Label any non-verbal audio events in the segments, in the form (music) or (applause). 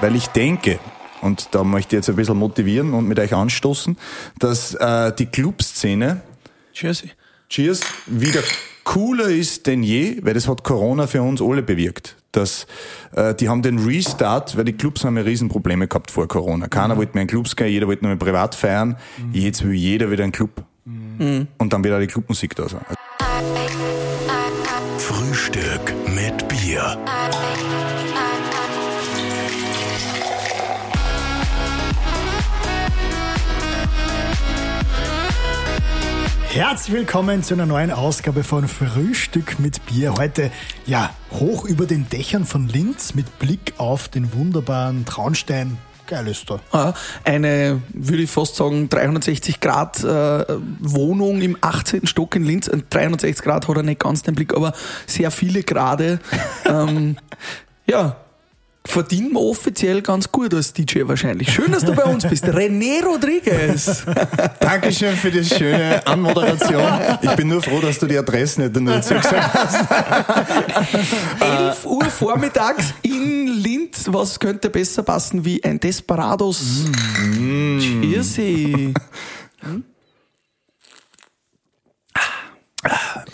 Weil ich denke, und da möchte ich jetzt ein bisschen motivieren und mit euch anstoßen, dass äh, die Clubszene Cheers. Cheers wieder cooler ist denn je, weil das hat Corona für uns alle bewirkt. Dass, äh, die haben den Restart, weil die Clubs haben ja Riesenprobleme gehabt vor Corona. Keiner wollte mehr in Clubs gehen, jeder wollte nur mehr privat feiern. Jetzt will jeder wieder einen Club. Und dann wird auch die Clubmusik da sein. Frühstück Bier. Herzlich willkommen zu einer neuen Ausgabe von Frühstück mit Bier. Heute, ja, hoch über den Dächern von Linz mit Blick auf den wunderbaren Traunstein. Geil ist da. Ja, Eine, würde ich fast sagen, 360 Grad äh, Wohnung im 18. Stock in Linz. Ein 360 Grad hat er nicht ganz den Blick, aber sehr viele Grade. (laughs) ähm, ja, verdienen wir offiziell ganz gut als DJ wahrscheinlich. Schön, dass du bei uns bist. René Rodriguez. (laughs) Dankeschön für die schöne Anmoderation. Ich bin nur froh, dass du die Adresse nicht nur gesagt hast. (laughs) 11 Uhr vormittags in Linz. Was könnte besser passen wie ein Desperados? Mm. Cheersy. (laughs)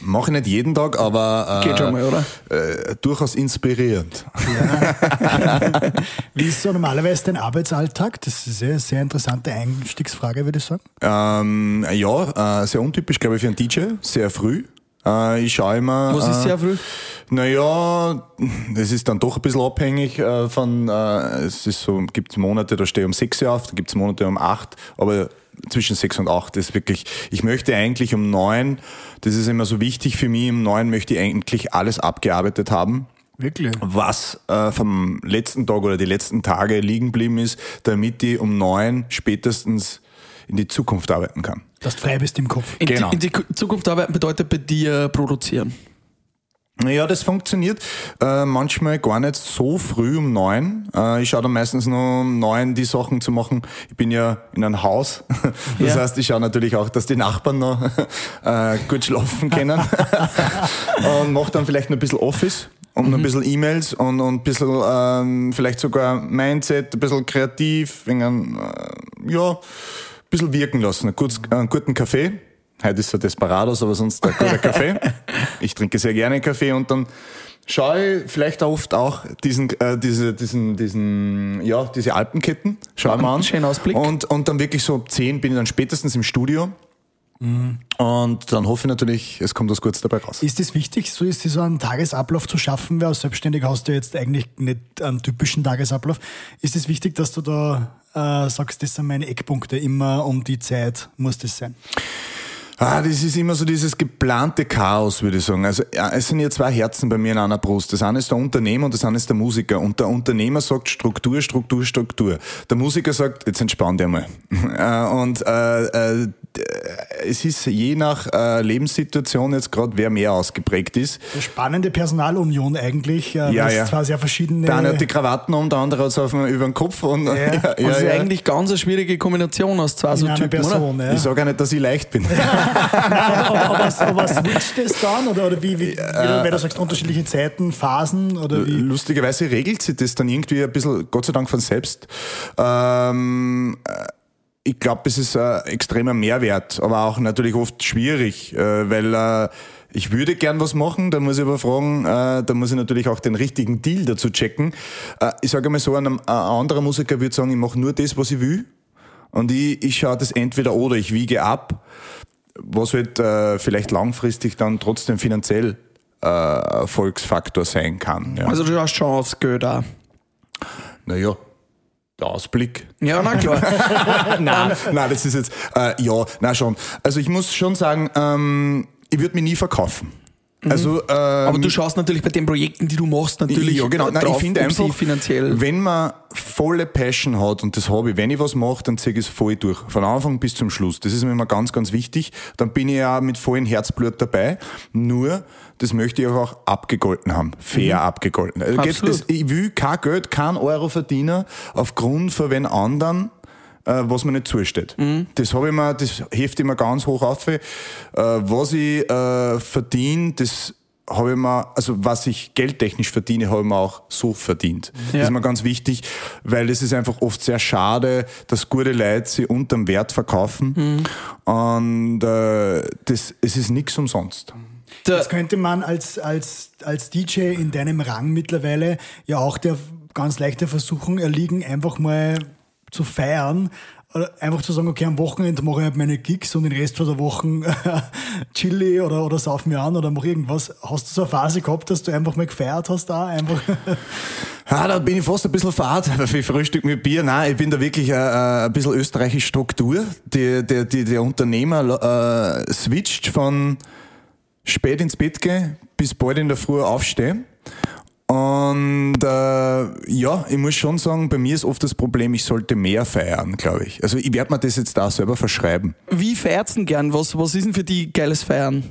Mache ich nicht jeden Tag, aber äh, Geht schon mal, oder? Äh, durchaus inspirierend. (laughs) Wie ist so normalerweise dein Arbeitsalltag? Das ist eine sehr interessante Einstiegsfrage, würde ich sagen. Ähm, ja, äh, sehr untypisch, glaube ich, für einen DJ. Sehr früh. Äh, ich schaue immer. Was ist äh, sehr früh? Naja, es ist dann doch ein bisschen abhängig äh, von, äh, es ist so, gibt Monate, da stehe ich um 6 Uhr auf, da gibt es Monate um 8, aber zwischen 6 und 8 ist wirklich, ich möchte eigentlich um 9, das ist immer so wichtig für mich, um 9 möchte ich eigentlich alles abgearbeitet haben Wirklich? was äh, vom letzten Tag oder die letzten Tage liegen geblieben ist, damit ich um neun spätestens in die Zukunft arbeiten kann. Dass du frei bist im Kopf. In, Genau. die, in die Zukunft arbeiten bedeutet bei dir produzieren. Ja, das funktioniert äh, manchmal gar nicht so früh um neun. Äh, ich schaue dann meistens nur um neun die Sachen zu machen. Ich bin ja in einem Haus. (laughs) Das Ja. heißt, ich schaue natürlich auch, dass die Nachbarn noch (laughs) äh, gut schlafen können. (laughs) und mache dann vielleicht noch ein bisschen Office und noch ein bisschen E-Mails und, und ein bisschen ähm, vielleicht sogar Mindset, ein bisschen kreativ, wegen, äh, ja, ein bisschen wirken lassen. Einen, kurz, einen guten Kaffee. Heute ist er Desperados, aber sonst ein guter (laughs) Kaffee. Ich trinke sehr gerne Kaffee und dann schaue ich vielleicht auch oft auch diesen, äh, diese, diesen, diesen, ja, diese Alpenketten. Schau mal an. Schönen Ausblick. Und, und dann wirklich so um 10 bin ich dann spätestens im Studio. Und dann hoffe ich natürlich, es kommt was Gutes dabei raus. Ist es wichtig, so ist so einen Tagesablauf zu schaffen? Weil als Selbstständiger hast du jetzt eigentlich nicht einen typischen Tagesablauf. Ist es wichtig, dass du da äh, sagst, das sind meine Eckpunkte, immer um die Zeit muss das sein? Ah, das ist immer so dieses geplante Chaos, würde ich sagen. Also es sind ja zwei Herzen bei mir in einer Brust. Das eine ist der Unternehmer und das andere ist der Musiker. Und der Unternehmer sagt Struktur, Struktur, Struktur. Der Musiker sagt, jetzt entspann dich mal. (laughs) Äh, und äh, äh, es ist je nach äh, Lebenssituation jetzt gerade, wer mehr ausgeprägt ist. Eine spannende Personalunion eigentlich. Äh, Ja, es ja. zwar sehr verschiedene. Der eine hat die Krawatten um, der andere hat es auf dem, über den Kopf. Und, ja, (laughs) ja, Und das ist eigentlich ganz eine schwierige Kombination aus zwei so in Typen, oder? Person. Ja. Ich sage auch nicht, dass ich leicht bin. (laughs) aber, aber, aber switcht das dann? Oder, oder wie, wie, wie du, weil du sagst, unterschiedliche Zeiten, Phasen? Oder wie? Lustigerweise regelt sich das dann irgendwie ein bisschen, Gott sei Dank von selbst. Ähm, äh, ich glaube, es ist ein extremer Mehrwert, aber auch natürlich oft schwierig, äh, weil äh, ich würde gern was machen, da muss ich aber fragen, äh, da muss ich natürlich auch den richtigen Deal dazu checken. Äh, ich sage mal so, ein, ein anderer Musiker würde sagen, ich mache nur das, was ich will. Und ich, ich schaue das entweder oder, ich wiege ab, was halt äh, vielleicht langfristig dann trotzdem finanziell äh, Erfolgsfaktor sein kann. Ja. Also du hast Geld auch. Naja, Ausblick. Ja, na klar. (laughs) (laughs) nein, nein, das ist jetzt, äh, ja, na schon. Also ich muss schon sagen, ähm, ich würde mich nie verkaufen. Also, ähm, Aber du schaust natürlich bei den Projekten, die du machst, natürlich ja, genau. Nein, drauf, ich finde einfach, finanziell. wenn man volle Passion hat und das ich, wenn ich was mache, dann ziehe ich es voll durch. Von Anfang bis zum Schluss. Das ist mir immer ganz, ganz wichtig. Dann bin ich ja mit vollem Herzblut dabei. Nur, das möchte ich auch abgegolten haben. Fair abgegolten. Also das, ich will kein Geld, kein Euro verdienen aufgrund von wen anderen was mir nicht zusteht. Das habe ich mir, das heft ich mir ganz hoch auf. Äh, was ich äh, verdiene, das habe ich mir, also was ich geldtechnisch verdiene, habe ich mir auch so verdient. Ja. Das ist mir ganz wichtig, weil es ist einfach oft sehr schade, dass gute Leute sie unterm Wert verkaufen. Und äh, das, es ist nichts umsonst. Jetzt könnte man als, als, als DJ in deinem Rang mittlerweile ja auch der ganz leichter Versuchung erliegen, einfach mal zu feiern. Einfach zu sagen, okay, am Wochenende mache ich halt meine Gigs und den Rest von der Woche (laughs) chili oder, oder sauf mir an oder mach irgendwas. Hast du so eine Phase gehabt, dass du einfach mal gefeiert hast da? Einfach (laughs) Ja, da bin ich fast ein bisschen fad (laughs) für Frühstück mit Bier. Nein, ich bin da wirklich äh, äh, ein bisschen österreichische Struktur. Die, der, die, der Unternehmer äh, switcht von spät ins Bett gehen bis bald in der Früh aufstehen. Und äh, ja, ich muss schon sagen, bei mir ist oft das Problem, ich sollte mehr feiern, glaube ich. Also ich werde mir das jetzt da selber verschreiben. wie feiert's denn gern? Was, was ist denn für die geiles Feiern?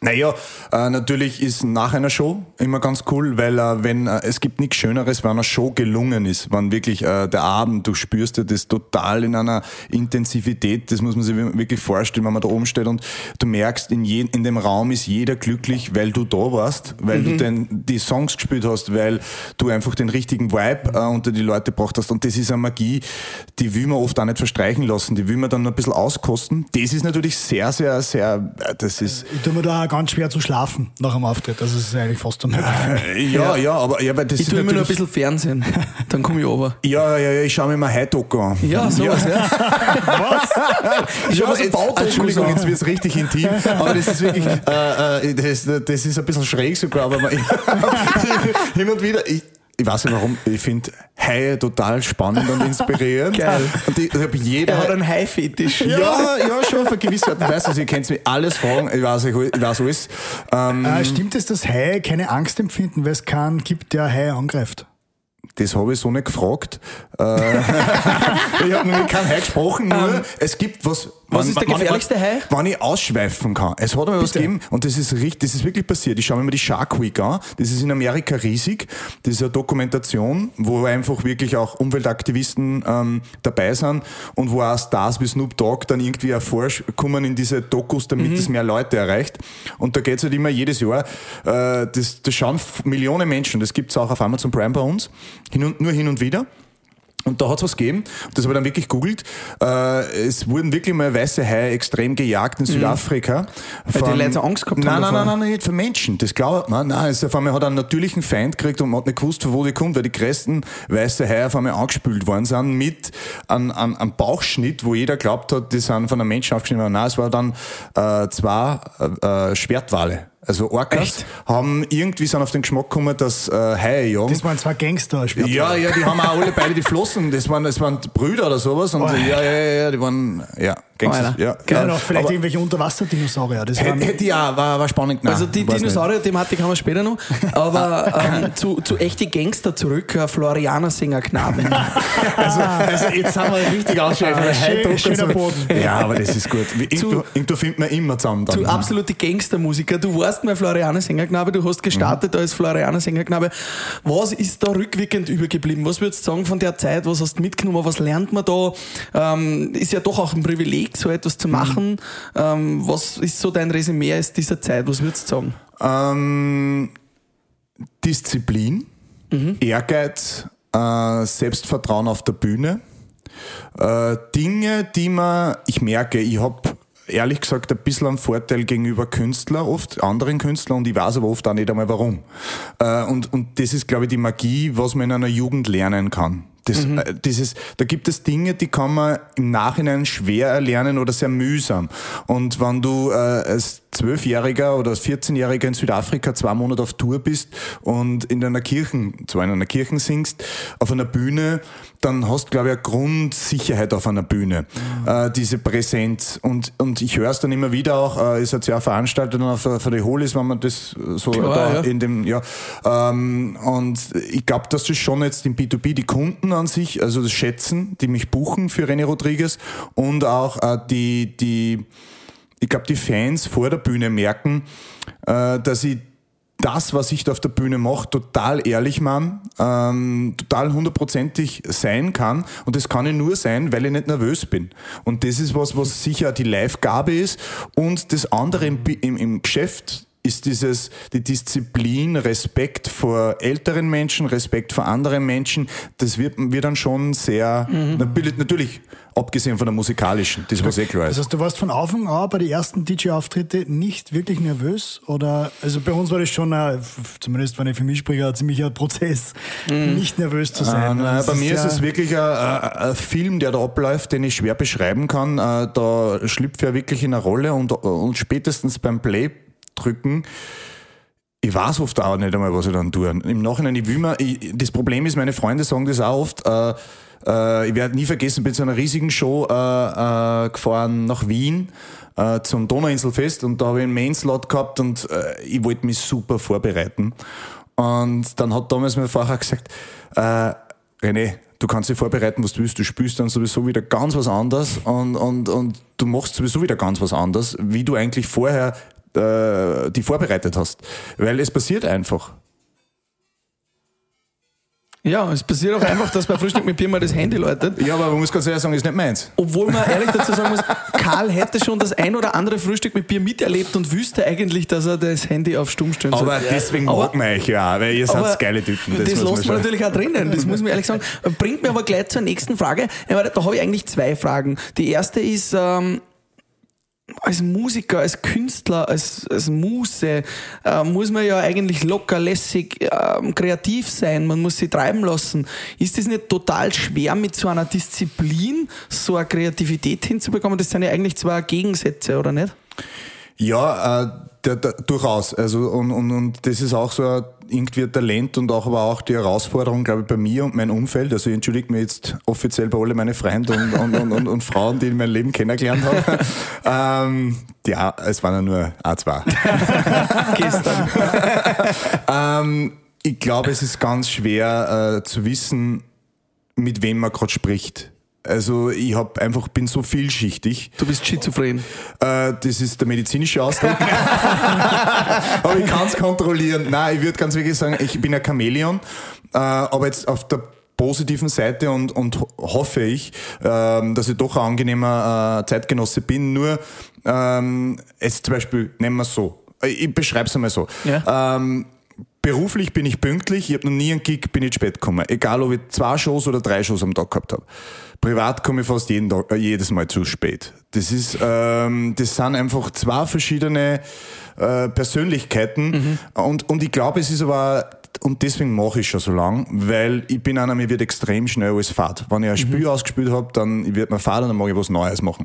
Naja, äh, natürlich ist nach einer Show immer ganz cool, weil äh, wenn äh, es gibt nichts Schöneres, wenn eine Show gelungen ist, wenn wirklich äh, der Abend, du spürst ja das total in einer Intensivität, das muss man sich wirklich vorstellen, wenn man da oben steht und du merkst, in, je, in dem Raum ist jeder glücklich, weil du da warst, weil du den, die Songs gespielt hast, weil du einfach den richtigen Vibe äh, unter die Leute gebracht hast und das ist eine Magie, die will man oft auch nicht verstreichen lassen, die will man dann noch ein bisschen auskosten. Das ist natürlich sehr, sehr, sehr, äh, das ist ich tue mir da ganz schwer zu schlafen nach dem Auftritt. Also es ist eigentlich fast unmöglich. Ja, ja, aber ja, weil das Ich tue immer nur ein bisschen Fernsehen. Dann komme ich over. Ja, ja, ja, ich schaue mir mal High-Doku an. Ja, sowas, ja. (laughs) Ich schau ja, mir so jetzt, Baudokus Entschuldigung, an. jetzt wird es richtig intim, (laughs) aber das ist wirklich, äh, äh, das, das ist ein bisschen schräg sogar, aber man, (laughs) hin und wieder, ich, ich weiß nicht warum, ich finde Haie total spannend und inspirierend. (laughs) Geil. Und ich, ich habe jeder... Er hat einen Hai-Fetisch. ja, ja, schon auf eine gewisse Art und Weise. Also ihr könnt mir alles fragen, ich weiß, ich weiß alles. Ähm, Äh, stimmt es, dass Haie keine Angst empfinden, weil es keinen gibt, der Haie angreift? Das habe ich so nicht gefragt. Äh, (laughs) ich habe mit keinem Hai gesprochen, nur es gibt was. Ähm, was ist der gefährlichste Hai? Wann ich ausschweifen kann. Es hat mir was gegeben und das ist richtig, das ist wirklich passiert. Ich schaue mir mal die Shark Week an. Das ist in Amerika riesig. Das ist eine Dokumentation, wo einfach wirklich auch Umweltaktivisten ähm, dabei sind und wo auch Stars wie Snoop Dogg dann irgendwie hervorkommen in diese Dokus, damit es mehr Leute erreicht. Und da geht es halt immer jedes Jahr. Äh, das, das schauen Millionen Menschen. Das gibt es auch auf Amazon Prime bei uns. Hin und, nur hin und wieder. Und da hat es was gegeben, das habe ich dann wirklich googelt. Äh, es wurden wirklich mal weiße Haie extrem gejagt in Südafrika. Mhm. Weil die Leute Angst gehabt nein, haben Nein, davor. nein, nein, nicht für Menschen. Das glaubt man. Nein, es auf einmal hat einen natürlichen Feind gekriegt und man hat nicht gewusst, von wo die kommt, weil die größten weiße Haie auf einmal angespült worden sind mit einem, einem, einem Bauchschnitt, wo jeder glaubt hat, die sind von einem Menschen aufgeschnitten worden. Nein, es war dann äh, zwei äh, äh, Schwertwale. Also Orcas Echt? haben irgendwie sind auf den Geschmack gekommen, dass äh, Haie jagen. Das waren zwei Gangster. Schwer- Ja, ja, die haben auch alle beide die Flossen. Das waren, das waren Brüder oder sowas. Und Oh. ja, ja, ja, ja, die waren, ja, Gangster. Alter. Ja, Ja, ja. noch vielleicht Aber irgendwelche Unterwasserdinosaurier. Das hätte, waren, hätte ja, war, war spannend. Nein, Also die. Dinosaurier-Thematik haben wir später noch. Aber (laughs) ähm, zu, zu echte Gangster zurück, äh, Florianer Sängerknabe. (laughs) Also, also jetzt haben wir richtig ausschreiben. Ah, schön- schöner Boden. Ja, aber das ist gut. Irgendwo, irgendwo findet man immer zusammen. Dann. Zu absolute Gangstermusiker. Du warst mal Florianer Sängerknabe, du hast gestartet als Florianer Sängerknabe. Was ist da rückwirkend übergeblieben? Was würdest du sagen von der Zeit? Was hast du mitgenommen? Was lernt man da? Ähm, ist ja doch auch ein Privileg, so etwas zu machen. Ähm, was ist so dein Resümee aus dieser Zeit? Was würdest du sagen? Ähm, Disziplin, Ehrgeiz, äh, Selbstvertrauen auf der Bühne. Äh, Dinge, die man, ich merke, ich habe ehrlich gesagt ein bisschen einen Vorteil gegenüber Künstlern, oft anderen Künstlern und ich weiß aber oft auch nicht einmal warum. Äh, und, und das ist, glaube ich, die Magie, was man in einer Jugend lernen kann. Das, äh, dieses, da gibt es Dinge, die kann man im Nachhinein schwer erlernen oder sehr mühsam. Und wenn du äh, als Zwölfjähriger oder als 14-Jähriger in Südafrika zwei Monate auf Tour bist und in einer Kirche, zwar in einer Kirche singst, auf einer Bühne, dann hast du, glaube ich, eine Grundsicherheit auf einer Bühne. Äh, diese Präsenz. Und, und ich höre es dann immer wieder auch, äh, ist jetzt ja veranstaltet auf, der- auf der Holis, wenn man das so Klar, da ja. in dem, ja. Ähm, und ich glaube, dass das schon jetzt im B2B die Kunden an sich, also das schätzen, die mich buchen für René Rodriguez und auch äh, die, die, ich glaube, die Fans vor der Bühne merken, äh, dass ich das, was ich da auf der Bühne mache, total ehrlich mache, ähm, total hundertprozentig sein kann. Und das kann ich nur sein, weil ich nicht nervös bin. Und das ist was, was sicher die Live-Gabe ist. Und das andere im, im, im Geschäft ist dieses, die Disziplin, Respekt vor älteren Menschen, Respekt vor anderen Menschen, das wird, wird dann schon sehr, Mhm. natürlich, natürlich, abgesehen von der musikalischen, das was eh klar Das ist. heißt, du warst von Anfang an bei den ersten DJ-Auftritte nicht wirklich nervös? Oder, also bei uns war das schon, ein, zumindest wenn ich für mich spreche, ein ziemlicher Prozess, nicht nervös zu Äh, sein. nein, Das bei mir ist ja- es wirklich ein, ein, ein Film, der da abläuft, den ich schwer beschreiben kann. Äh, Da schlüpft ja wirklich in eine Rolle und, und spätestens beim Play drücken, ich weiß oft auch nicht einmal, was ich dann tue. Im Nachhinein, ich will mir, ich, das Problem ist, meine Freunde sagen das auch oft, äh, äh, ich werde nie vergessen, bin zu einer riesigen Show äh, äh, gefahren nach Wien äh, zum Donauinselfest und da habe ich einen Main-Slot gehabt und äh, ich wollte mich super vorbereiten. Und dann hat damals mein Fahrer gesagt, äh, René, du kannst dich vorbereiten, was du willst, du spielst dann sowieso wieder ganz was anderes und, und, und du machst sowieso wieder ganz was anderes, wie du eigentlich vorher die vorbereitet hast. Weil es passiert einfach. Ja, es passiert auch einfach, dass bei Frühstück mit Bier mal das Handy läutet. Ja, aber man muss ganz ehrlich sagen, ist nicht meins. Obwohl man ehrlich dazu sagen muss, Karl hätte schon das ein oder andere Frühstück mit Bier miterlebt und wüsste eigentlich, dass er das Handy auf Stumm stellen soll. Aber deswegen Aber- mag man euch ja, weil ihr seid geile Typen. Das, muss lässt man natürlich auch drinnen, das muss man ehrlich sagen. Bringt mir aber gleich zur nächsten Frage. Da habe ich eigentlich zwei Fragen. Die erste ist, ähm, als Musiker, als Künstler, als, als Muse äh, muss man ja eigentlich locker, lässig, ähm, kreativ sein. Man muss sich treiben lassen. Ist das nicht total schwer, mit so einer Disziplin so eine Kreativität hinzubekommen? Das sind ja eigentlich zwei Gegensätze, oder nicht? Ja, äh, der, der, durchaus. Also und, und, und das ist auch so ein, irgendwie Talent und auch aber auch die Herausforderung, glaube ich, bei mir und meinem Umfeld. Also ich entschuldige mich jetzt offiziell bei alle meine Freunde und, und, und, und, und Frauen, die ich in meinem Leben kennengelernt habe. (laughs) ähm, ja, es waren ja nur a zwei. (laughs) Gestern. ähm, ich glaube, es ist ganz schwer äh, zu wissen, mit wem man gerade spricht. Also ich hab einfach bin so vielschichtig. Du bist schizophren. Äh, das ist der medizinische Ausdruck. (laughs) aber ich kann es kontrollieren. Nein, ich würde ganz wirklich sagen, ich bin ein Chamäleon. Äh, aber jetzt auf der positiven Seite und, und ho- hoffe ich, ähm, dass ich doch ein angenehmer äh, Zeitgenosse bin. Nur ähm, jetzt zum Beispiel, nehmen wir es so. Ich, ich beschreibe es einmal so. Ja. Ähm, beruflich bin ich pünktlich, ich habe noch nie einen Gig, bin ich spät gekommen. Egal, ob ich zwei Shows oder drei Shows am Tag gehabt habe. Privat komme ich fast jeden Tag, äh, jedes Mal zu spät. Das ist, ähm, das sind einfach zwei verschiedene äh, Persönlichkeiten und, und ich glaube, es ist aber und deswegen mache ich schon so lang, weil ich bin einer, mir wird extrem schnell alles fad. Wenn ich ein Spiel ausgespielt habe, dann wird mir fad und dann mag ich was Neues machen.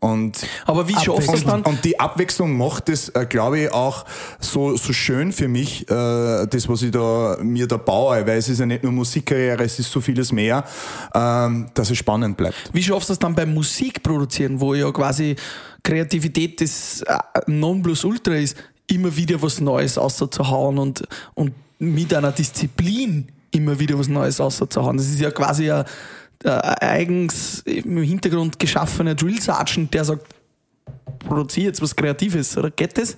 Und Aber wie schaffst du es dann? und die Abwechslung macht es, äh, glaube ich, auch so, so schön für mich, äh, das, was ich da, mir da baue, weil es ist ja nicht nur Musikkarriere, es ist so vieles mehr, ähm, dass es spannend bleibt. Wie schaffst du es dann beim Musikproduzieren, wo ja quasi Kreativität das äh, Nonplusultra ist, immer wieder was Neues auszuhauen und, und mit einer Disziplin immer wieder was Neues auszuhauen? Das ist ja quasi ein, ein eigens im Hintergrund geschaffener Drill Sergeant, der sagt, produziere jetzt was Kreatives, oder geht das?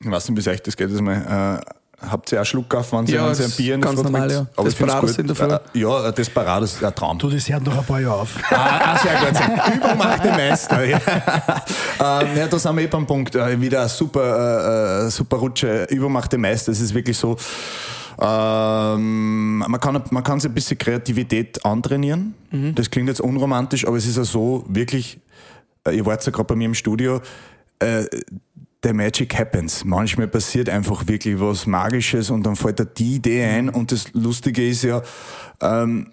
Weiß nicht, wie euch das geht. Das mal, äh, habt ihr auch Schluck auf, wenn sie, Ja, ein ist Bier in der ganz normal, ja. Aber Desperados in der Früh. Äh, ja, Desperados ist ein Traum. Du, das hört noch ein paar Jahre auf. (laughs) Ah, ah, sehr gut. Übung macht den Meister. Ja. (laughs) ähm, ja, da sind wir eh beim Punkt. Äh, wieder eine super, äh, super Rutsche. Übung macht den Meister. Es ist wirklich so, ähm, man, kann, man kann sich ein bisschen Kreativität antrainieren. Das klingt jetzt unromantisch, aber es ist ja so, wirklich, äh, ihr wart ja gerade bei mir im Studio, äh, der Magic happens. Manchmal passiert einfach wirklich was Magisches und dann fällt da die Idee ein und das Lustige ist ja, ähm,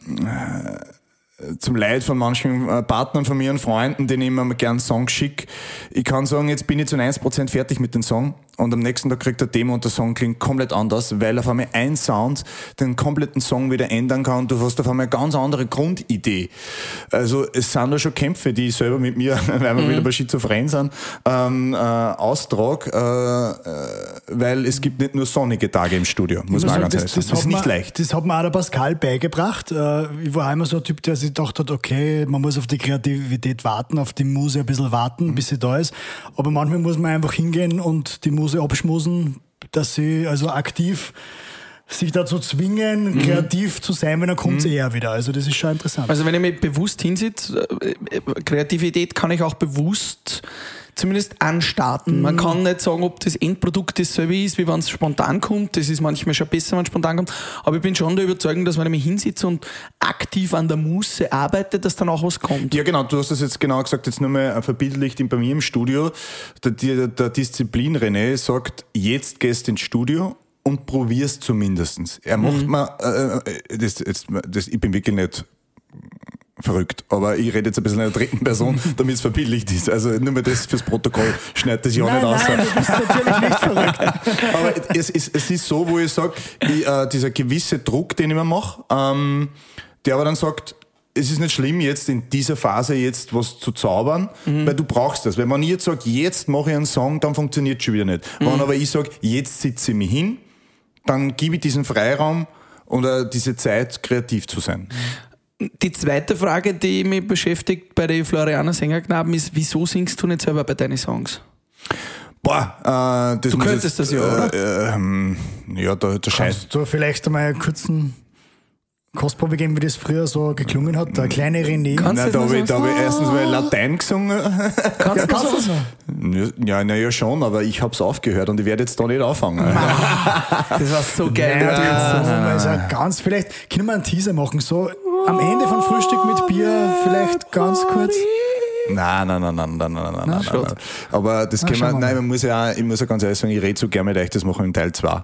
zum Leid von manchen äh, Partnern von mir und Freunden, denen ich immer gern Songs schicke. Ich kann sagen, jetzt bin ich zu 1% fertig mit dem Song und am nächsten Tag kriegt er Demo und der Song klingt komplett anders, weil auf einmal ein Sound den kompletten Song wieder ändern kann. Du hast auf einmal eine ganz andere Grundidee. Also es sind da schon Kämpfe, die ich selber mit mir, (laughs) weil wir wieder bei Schizophren sind, ähm, äh, austrag, äh, äh, weil es gibt nicht nur sonnige Tage im Studio, muss man auch ganz ehrlich sagen. Das ist hat nicht mir- leicht. Das hat mir auch der Pascal beigebracht. Äh, Ich war immer so ein Typ, der sich gedacht hat, okay, man muss auf die Kreativität warten, auf die Muse ein bisschen warten, bis sie da ist. Aber manchmal muss man einfach hingehen und die Muse abschmusen, dass sie also aktiv sich dazu zwingen, kreativ zu sein, wenn dann kommt es eher wieder. Also das ist schon interessant. Also wenn ich mich bewusst hinsitze, äh, äh, Kreativität kann ich auch bewusst zumindest anstarten. Man kann nicht sagen, ob das Endprodukt dasselbe ist, wie wenn es spontan kommt. Das ist manchmal schon besser, wenn es spontan kommt. Aber ich bin schon der Überzeugung, dass wenn ich mich hinsitze und aktiv an der Muße arbeite, dass dann auch was kommt. Ja, genau, du hast das jetzt genau gesagt, jetzt nur mal verbildlicht bei mir im Studio. Der, der, der Disziplin René sagt, jetzt gehst ins Studio und probierst zumindestens. Er macht mal, äh, das, jetzt, das, ich bin wirklich nicht verrückt, aber ich rede jetzt ein bisschen in der dritten Person, (laughs) damit es verbildlicht ist. Also nur mal das fürs Protokoll, schneid das ja nein, nicht aus. nein, du bist natürlich nicht verrückt. (laughs) Aber es, es, es ist so, wo ich sage, äh, dieser gewisse Druck, den ich mir mache, ähm, der aber dann sagt, es ist nicht schlimm, jetzt in dieser Phase jetzt was zu zaubern, weil du brauchst das. Wenn ich jetzt sage, jetzt mache ich einen Song, dann funktioniert es schon wieder nicht. Wenn aber ich sage, jetzt sitze ich mich hin, dann gebe ich diesen Freiraum oder diese Zeit, kreativ zu sein. Die zweite Frage, die mich beschäftigt bei den Florianer Sängerknaben ist, wieso singst du nicht selber bei deinen Songs? Boah, äh, das Du könntest jetzt, das ja, oder? Äh, ähm, ja, da, da scheiß. Kannst du vielleicht einmal einen kurzen Kostprobe geben, wie das früher so geklungen hat? Der kleine René. Kannst Nein, du da das habe ich, da hab ich erstens mal Latein gesungen. Kannst Ja, du kannst du das? noch? Ja, naja, schon, aber ich habe es aufgehört und ich werde jetzt da nicht anfangen. Das war so geil. Ja, ja. Also ganz, vielleicht können wir einen Teaser machen, so am Ende von Frühstück mit Bier, vielleicht ganz kurz. Nein, nein, nein, nein, nein, nein, nein, nein, nein. Aber das können wir, schauen wir nein, man muss ja ich muss ja ganz ehrlich sagen, ich rede so gerne mit euch, das machen wir im Teil 2. (laughs)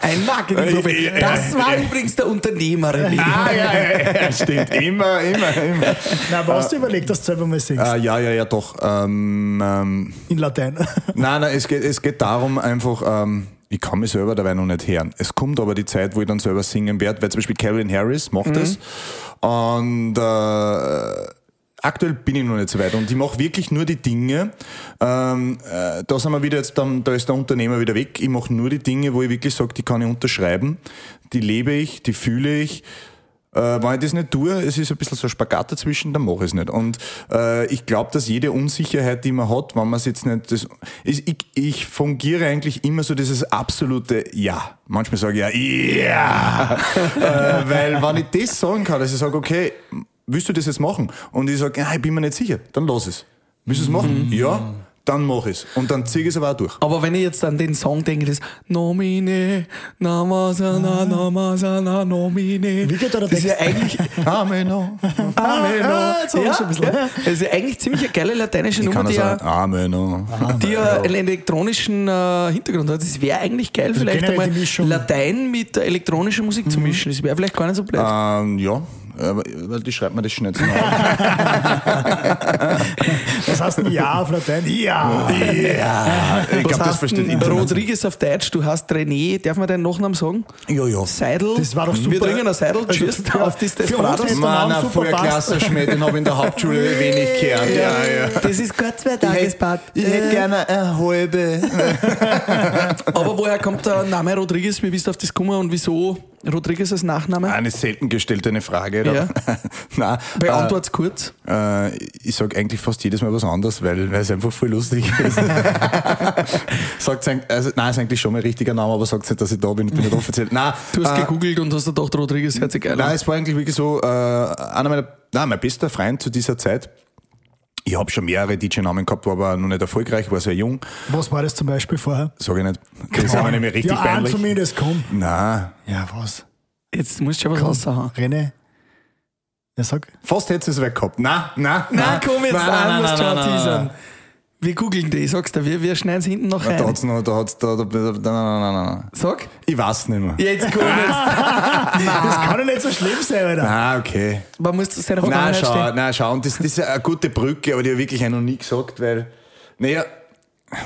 Ein Marketingprofi. Äh, äh, Das äh, war äh. übrigens der Unternehmer. Ah, ja, ja, ja, stimmt. Immer, immer, immer. Na, aber hast du überlegt, dass du selber mal singst? Ah, ja, ja, ja, doch. Ähm, ähm, In Latein. nein, nein, es geht, es geht darum einfach, ähm, ich kann mich selber dabei noch nicht hören. Es kommt aber die Zeit, wo ich dann selber singen werde, weil zum Beispiel Carolyn Harris macht das. Und äh, aktuell bin ich noch nicht so weit. Und ich mache wirklich nur die Dinge, ähm, äh, da sind wir wieder jetzt, dann, da ist der Unternehmer wieder weg. Ich mache nur die Dinge, wo ich wirklich sage, die kann ich unterschreiben. Die lebe ich, die fühle ich. Äh, wenn ich das nicht tue, es ist ein bisschen so ein Spagat dazwischen, dann mache ich es nicht. Und äh, ich glaube, dass jede Unsicherheit, die man hat, wenn man es jetzt nicht... Das, ich, ich, ich fungiere eigentlich immer so dieses absolute Ja. Manchmal sage ich ja, ja. (laughs) äh, weil wenn ich das sagen kann, dass ich sage, okay, willst du das jetzt machen? Und ich sage, ja, ich bin mir nicht sicher, dann lass es. Willst du es machen? Ja, dann mach es. Und dann ziehe ich es aber auch durch. Aber wenn ich jetzt an den Song denke, das Nomine, Namasana, Namasana, Nomine. Wie geht da der das ist ja eigentlich, (laughs) Ameno. Ah, jetzt hab ich ja, ein bisschen. ja, das ist ja eigentlich ziemlich eine geile lateinische Ich Nummer, kann die das ja, sagen, Ameno. die ja einen elektronischen äh, Hintergrund hat. Das wäre eigentlich geil, vielleicht generell einmal. Latein mit elektronischer Musik zu mischen. Das wäre vielleicht gar nicht so blöd. Ähm, ja, weil die schreibt mir das schnell auf. (laughs) Was heißt ein Ja auf Latein? Ja. ja, ich glaube, das versteht Internet. Rodriguez auf Deutsch? Du hast René, darf man deinen Nachnamen sagen? Ja, ja. Seidel. Das war doch super. Wir trinken ein Seidel. Also Tschüss für- auf das für uns Desperados. Mann, ein. Klassenschmäh, den habe ich in der Hauptschule wenig gehört. Ja, ja. Das ist Gott zwei Tagesbad. Ich hätte gerne eine halbe. (laughs) Aber woher kommt der Name Rodriguez? Wie bist du auf das gekommen und wieso Rodriguez als Nachname? Eine selten gestellte Frage. Oder? Ja. (laughs) Nein, Beantwort's kurz. äh, äh, ich sage eigentlich fast jedes Mal was anderes, weil, weil es einfach voll lustig ist. (laughs) Sagt's also, nein, ist eigentlich schon mein richtiger Name, aber sagt nicht, dass ich da bin. Ich bin nicht offiziell. Nein, Du hast äh, gegoogelt und hast gedacht, Rodriguez hört sich geil Nein, es war eigentlich wirklich so, äh, einer meiner, nein, mein bester Freund zu dieser Zeit. Ich habe schon mehrere DJ-Namen gehabt, war aber noch nicht erfolgreich, war sehr jung. Was war das zum Beispiel vorher? Sag ich nicht. Das ist aber nämlich richtig ja, peinlich. zumindest, komm. Nein, Ja, was? Jetzt musst du schon was raushauen. René. Ja, sag. fast hättest du es weg gehabt. Nein, nein, Nein, komm jetzt nein, an, nein, musst nein, schon nein, teasern. nein. Wir googeln die, ich sag's dir, wir, wir schneiden es hinten noch Da rein. hat's noch, da hat's, da, da, da, nein, nein, nein, nein. Sag. Ich weiß nicht mehr. Jetzt komm jetzt. (laughs) Das kann doch nicht so schlimm sein, Alter. Ah, okay. Man muss seine Nein, Vergangenheit schau, stehen. nein, schau, und das, das ist eine gute Brücke, aber die habe ich wirklich auch noch nie gesagt, weil, naja, Ah,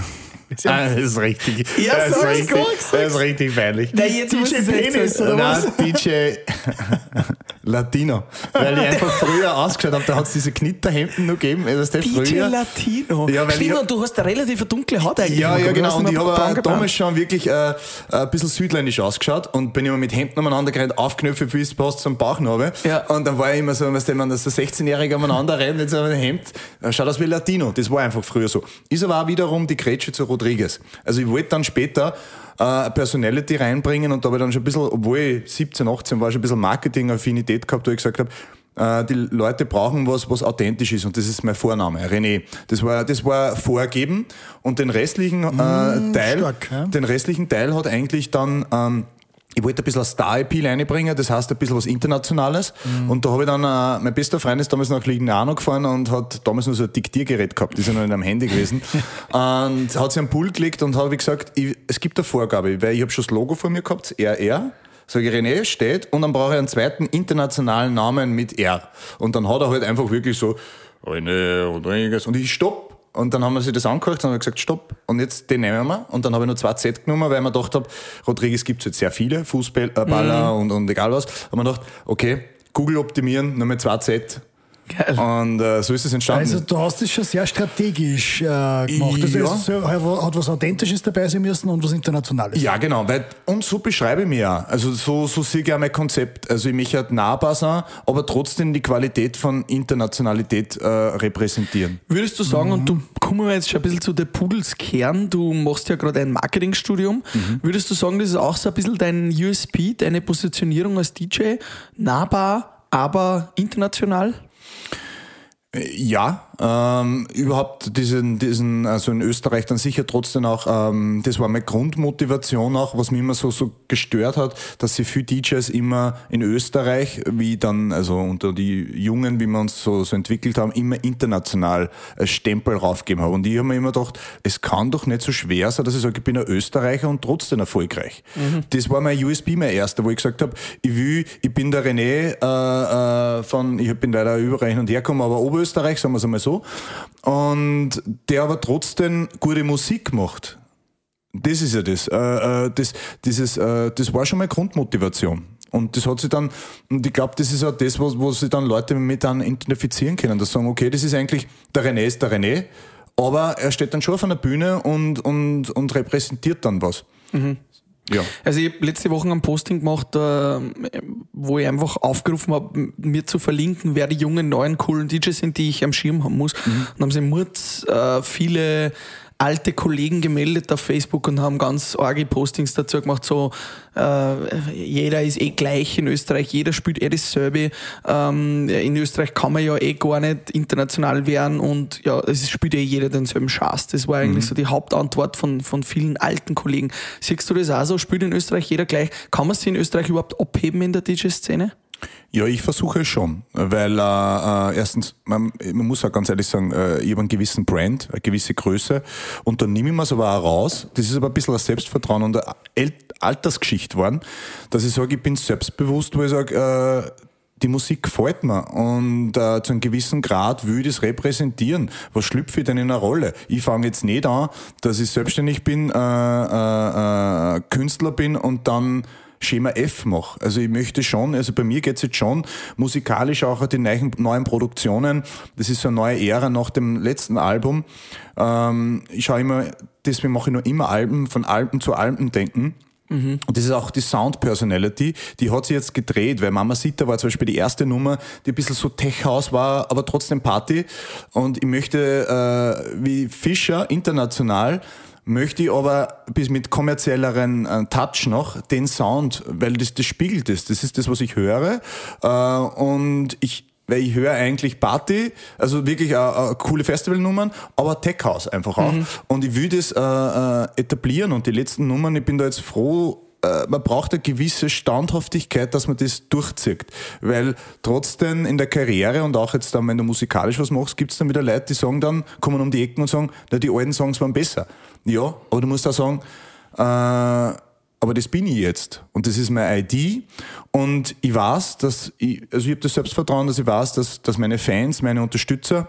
(laughs) das ist richtig. Ja, das, ist richtig das ist richtig peinlich. Nein, jetzt DJ Penis, oder was? DJ. (laughs) Latino. Weil ich einfach früher ausgeschaut habe, da hat es diese Knitterhemden noch gegeben. Das DJ früher. Latino. Ja, weil Stimmt, ich- du hast eine relativ dunkle Haut eigentlich. Ja, ja, genau. Und ich habe damals schon wirklich äh, ein bisschen südländisch ausgeschaut und bin immer mit Hemden umeinander gerannt, aufknöpfe, bis es passt zum Bauchnabel. Ja. Und dann war ich immer so, weißt du, wenn das so 16-Jährige umeinander rennt mit so einem Hemd, schaut aus wie Latino. Das war einfach früher so. Ist aber auch wiederum die Grätsche zu Rodriguez. Also ich wollte dann später äh, Personality reinbringen und da habe ich dann schon ein bisschen, obwohl ich 17, 18 war, schon ein bisschen Marketing-Affinität gehabt, wo ich gesagt habe, äh, die Leute brauchen was, was authentisch ist und das ist mein Vorname, René. Das war, das war vorgeben und den restlichen äh, Teil, stark, ja. den restlichen Teil hat eigentlich dann, ähm, ich wollte ein bisschen ein Star-Appeal reinbringen, das heißt ein bisschen was Internationales. Und da habe ich dann, äh, mein bester Freund ist damals nach Lignano gefahren und hat damals noch so ein Diktiergerät gehabt, das ist ja noch in einem Handy gewesen. (laughs) und hat sich am Pool gelegt und habe gesagt, ich, es gibt eine Vorgabe, weil ich habe schon das Logo vor mir gehabt, RR. Sage ich, René steht und dann brauche ich einen zweiten internationalen Namen mit R. Und dann hat er halt einfach wirklich so, René Rodriguez und ich stopp. Und dann haben wir sich das angehört und haben gesagt, stopp. Und jetzt den nehmen wir. Und dann habe ich nur zwei Z genommen, weil ich mir gedacht habe, Rodriguez gibt es jetzt sehr viele, Fußballer und, und egal was. Haben wir gedacht, okay, Google optimieren, nur mit zwei Z. Geil. Und äh, so ist es entstanden. Also du hast das schon sehr strategisch äh, gemacht. Also Ja. es hat was Authentisches dabei sein müssen und was Internationales. Ja, genau, weil, und so beschreibe ich mich auch. Also so, so sehe ich auch mein Konzept. Also ich möchte halt nahbar sein, aber trotzdem die Qualität von Internationalität äh, repräsentieren. Würdest du sagen, und du kommen wir jetzt schon ein bisschen zu der Pudels Kern, du machst ja gerade ein Marketingstudium, würdest du sagen, das ist auch so ein bisschen dein USP, deine Positionierung als DJ, nahbar, aber international? Ja, ähm, überhaupt diesen, diesen, also in Österreich dann sicher trotzdem auch, ähm, das war meine Grundmotivation auch, was mich immer so, so gestört hat, dass sie viele DJs immer in Österreich, wie dann, also unter die Jungen, wie wir uns so, so entwickelt haben, immer international ein Stempel raufgegeben haben. Und ich habe mir immer gedacht, es kann doch nicht so schwer sein, dass ich sage, ich bin ein Österreicher und trotzdem erfolgreich. Das war mein USB, mein erster, wo ich gesagt habe, ich will, ich bin der René äh, äh, von, ich bin leider überall hin und her gekommen, aber Oberösterreich, sagen wir es einmal so. Und der aber trotzdem gute Musik macht. Das ist ja das. Äh, äh, das, dieses, äh, das war schon mal Grundmotivation. Und das hat sich dann, und ich glaube, das ist auch das, was, wo sich dann Leute mit dann identifizieren können. Das sagen, okay, das ist eigentlich, der René ist der René, aber er steht dann schon auf einer Bühne und, und, und repräsentiert dann was. Ja. Also ich habe letzte Woche ein Posting gemacht, äh, wo ich einfach aufgerufen habe, mir zu verlinken, wer die jungen, neuen, coolen DJs sind, die ich am Schirm haben muss. Und haben sich Murz äh, viele alte Kollegen gemeldet auf Facebook und haben ganz arge Postings dazu gemacht, so äh, jeder ist eh gleich in Österreich, jeder spielt eh dasselbe. Ähm, in Österreich kann man ja eh gar nicht international werden und ja, es spielt eh jeder denselben Schatz. Das war eigentlich so die Hauptantwort von, von vielen alten Kollegen. Siehst du das auch so? Spielt in Österreich jeder gleich? Kann man sich in Österreich überhaupt abheben in der DJ-Szene? Ja, ich versuche es schon, weil äh, äh, erstens, man, man muss auch ganz ehrlich sagen, äh, ich habe einen gewissen Brand, eine gewisse Größe und dann nehme ich mir es auch raus. Das ist aber ein bisschen ein Selbstvertrauen und eine El Altersgeschichte geworden, dass ich sage, ich bin selbstbewusst, wo ich sage, äh, die Musik gefällt mir und äh, zu einem gewissen Grad will ich das repräsentieren. Was schlüpfe ich denn in eine Rolle? Ich fange jetzt nicht an, dass ich selbstständig bin, äh, äh, äh, Künstler bin und dann Schema F mache. Also ich möchte schon, also bei mir geht's jetzt schon musikalisch auch die neuen, neuen Produktionen. Das ist so eine neue Ära nach dem letzten Album. Ähm, ich schaue immer, deswegen mache ich nur immer Alben, von Alben zu Alben denken. Und das ist auch die Sound Personality, die hat sich jetzt gedreht, weil Mama Sita war zum Beispiel die erste Nummer, die ein bisschen so Tech-House war, aber trotzdem Party. Und ich möchte, äh, wie Fischer international, möchte ich aber bis mit kommerzielleren äh, Touch noch den Sound, weil das, das spiegelt es. Das ist das, was ich höre. Äh, und ich, weil ich höre eigentlich Party, also wirklich äh, äh, coole Festivalnummern, aber Tech House einfach auch. Und ich will das äh, etablieren und die letzten Nummern, ich bin da jetzt froh, man braucht eine gewisse Standhaftigkeit, dass man das durchzieht. Weil trotzdem in der Karriere und auch jetzt dann, wenn du musikalisch was machst, gibt es dann wieder Leute, die sagen dann, kommen um die Ecken und sagen, na, die alten Songs waren besser. Ja, aber du musst auch sagen, äh, aber das bin ich jetzt und das ist meine ID und ich weiß, dass ich, also ich habe das Selbstvertrauen, dass ich weiß, dass, dass meine Fans, meine Unterstützer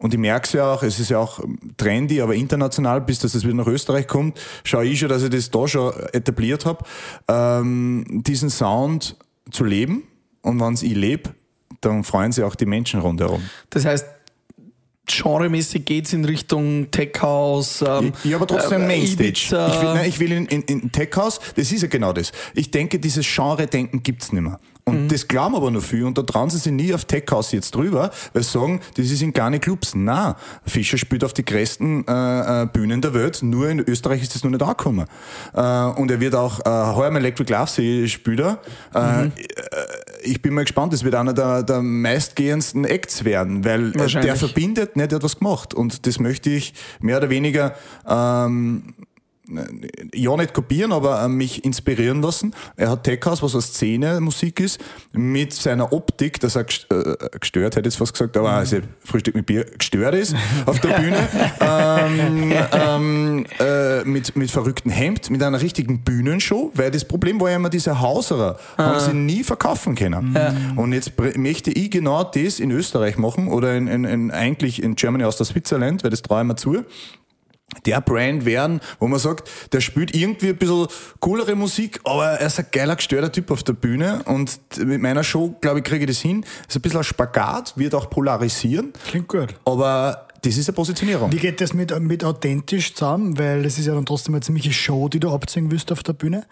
und ich merke es ja auch, es ist ja auch trendy, aber international, bis dass es wieder nach Österreich kommt, schaue ich schon, dass ich das da schon etabliert habe, ähm, diesen Sound zu leben und wenn ich lebe, dann freuen sich auch die Menschen rundherum. Das heißt, genremäßig geht es in Richtung Tech House. Ähm, ja, aber trotzdem äh, Mainstage. Ibiza. Ich will, nein, ich will in, in, in Tech House, das ist ja genau das. Ich denke, dieses Genre-Denken gibt's nicht mehr. Und das glauben aber noch viel und da trauen sie sich nie auf Tech House jetzt drüber, weil sie sagen, das ist in kleine Clubs. Na, Fischer spielt auf die größten äh, äh, Bühnen der Welt, nur in Österreich ist das noch nicht angekommen. Äh, und er wird auch, äh, heuer im Electric Love See spielt er. Äh, äh, Ich bin mal gespannt, das wird einer der, der meistgehendsten Acts werden, weil der verbindet, nicht etwas gemacht. Und das möchte ich mehr oder weniger ähm, ja nicht kopieren, aber äh, mich inspirieren lassen. Er hat Tech House, was eine Szene Musik ist, mit seiner Optik, dass er gest- äh, gestört, hätte ich jetzt fast gesagt, aber also Frühstück mit Bier gestört ist auf der Bühne, (laughs) ähm, ähm, äh, mit, mit verrücktem Hemd, mit einer richtigen Bühnenshow, weil das Problem war ja immer diese Hauserer, haben sie nie verkaufen können. Und jetzt möchte ich genau das in Österreich machen oder in, in, in, eigentlich in Germany aus der Switzerland, weil das traue ich mir zu der Brand werden, wo man sagt, der spielt irgendwie ein bisschen coolere Musik, aber er ist ein geiler, gestörter Typ auf der Bühne und mit meiner Show, glaube ich, kriege ich das hin. Ist ein bisschen ein Spagat, wird auch polarisieren, Klingt gut. aber das ist eine Positionierung. Wie geht das mit, mit authentisch zusammen? Weil das ist ja dann trotzdem eine ziemliche Show, die du abziehen willst auf der Bühne.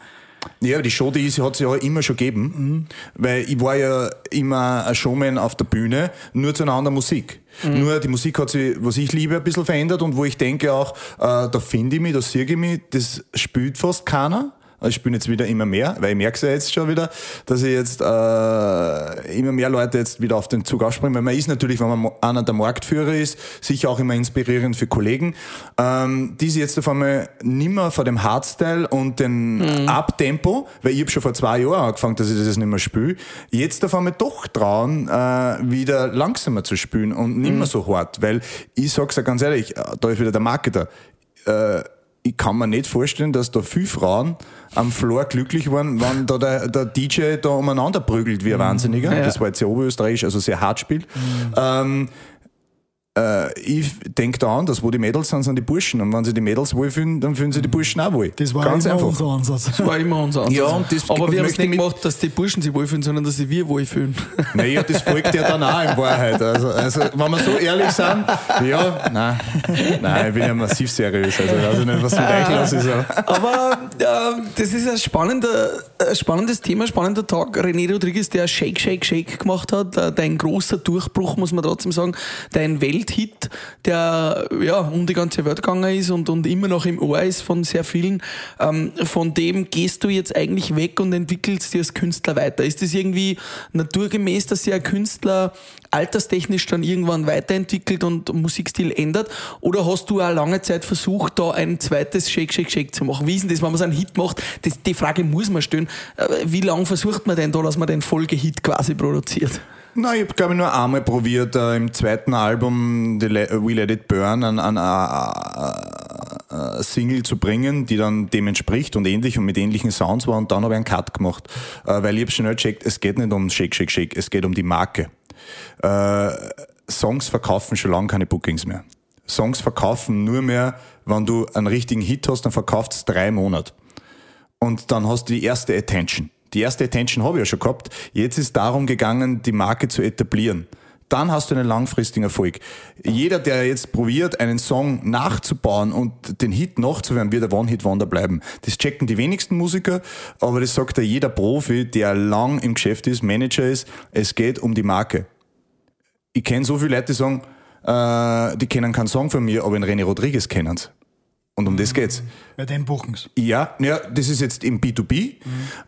Ja, die Show, die ist, hat es ja immer schon gegeben, weil ich war ja immer ein Showman auf der Bühne, nur zu einer anderen Musik. Nur die Musik hat sich, was ich liebe, ein bisschen verändert und wo ich denke auch, äh, da finde ich mich, da sehe ich mich, das spielt fast keiner. Ich spiele jetzt wieder immer mehr, weil ich merke es ja jetzt schon wieder, dass ich jetzt äh, immer mehr Leute jetzt wieder auf den Zug aufspringen, weil man ist natürlich, wenn man einer der Marktführer ist, sicher auch immer inspirierend für Kollegen, ähm, die sich jetzt auf einmal nimmer vor dem Hardstyle und dem Abtempo, weil ich habe schon vor zwei Jahren angefangen, dass ich das nicht mehr spiele, jetzt auf einmal doch trauen, äh, wieder langsamer zu spielen und nicht mehr so hart, weil ich sag's ja ganz ehrlich, äh, da ist wieder der Marketer, äh, ich kann mir nicht vorstellen, dass da viele Frauen am Floor glücklich waren, wenn da der, der DJ da umeinander prügelt wie ein Wahnsinniger. Ja. Das war jetzt sehr oberösterreichisch, also sehr hart spielt. Ähm, äh, ich denke da anders, wo die Mädels sind, sind die Burschen. Und wenn sie die Mädels wohlfühlen, dann fühlen sie die Burschen auch wohl. Das war Ganz immer einfach. unser Ansatz. Das war immer unser Ansatz. Ja, und das- Aber wir haben es nicht gemacht, dass die Burschen sich wohlfühlen, sondern dass sie wir wohlfühlen. (laughs) Naja, das folgt ja dann auch in Wahrheit. Also, also wenn wir so ehrlich sind, ja, nein, nein, ich bin ja massiv seriös. Also, ich weiß nicht, was mit euch los ist. aber- Aber äh, das ist ein, spannender, ein spannendes Thema, spannender Tag. René Rodriguez, der Shake, Shake, Shake gemacht hat, äh, dein großer Durchbruch, muss man trotzdem sagen, dein Welthit, der ja um die ganze Welt gegangen ist und, und immer noch im Ohr ist von sehr vielen. Ähm, von dem gehst du jetzt eigentlich weg und entwickelst dich als Künstler weiter. Ist das irgendwie naturgemäß, dass sich ein Künstler alterstechnisch dann irgendwann weiterentwickelt und Musikstil ändert? Oder hast du auch lange Zeit versucht, da ein zweites Shake, Shake, Shake zu machen? Wie ist denn das, wenn man so einen Hit macht? Das, die Frage muss man stellen. Äh, Wie lange versucht man denn da, dass man den Folgehit quasi produziert? Nein, ich habe glaube ich nur einmal probiert, äh, im zweiten Album The Le We Let It Burn an, an äh, äh, äh, Single zu bringen, die dann dem entspricht und ähnlich und mit ähnlichen Sounds war und dann habe ich einen Cut gemacht, äh, weil ich habe schnell gecheckt, es geht nicht um Shake, Shake, Shake, es geht um die Marke. Äh, Songs verkaufen schon lange keine Bookings mehr. Songs verkaufen nur mehr, wenn du einen richtigen Hit hast, dann verkauft es drei Monate und dann hast du die erste Attention. Die erste Attention habe ich ja schon gehabt. Jetzt ist darum gegangen, die Marke zu etablieren. Dann hast du einen langfristigen Erfolg. Jeder, der jetzt probiert, einen Song nachzubauen und den Hit nachzuhören, wird ein One-Hit-Wonder bleiben. Das checken die wenigsten Musiker, aber das sagt ja jeder Profi, der lang im Geschäft ist, Manager ist. Es geht um die Marke. Ich kenne so viele Leute, die sagen, äh, die kennen keinen Song von mir, aber in René Rodriguez kennen sie. Und um das geht's. Bei den Buchens. Ja, ja, das ist jetzt im B2B, äh,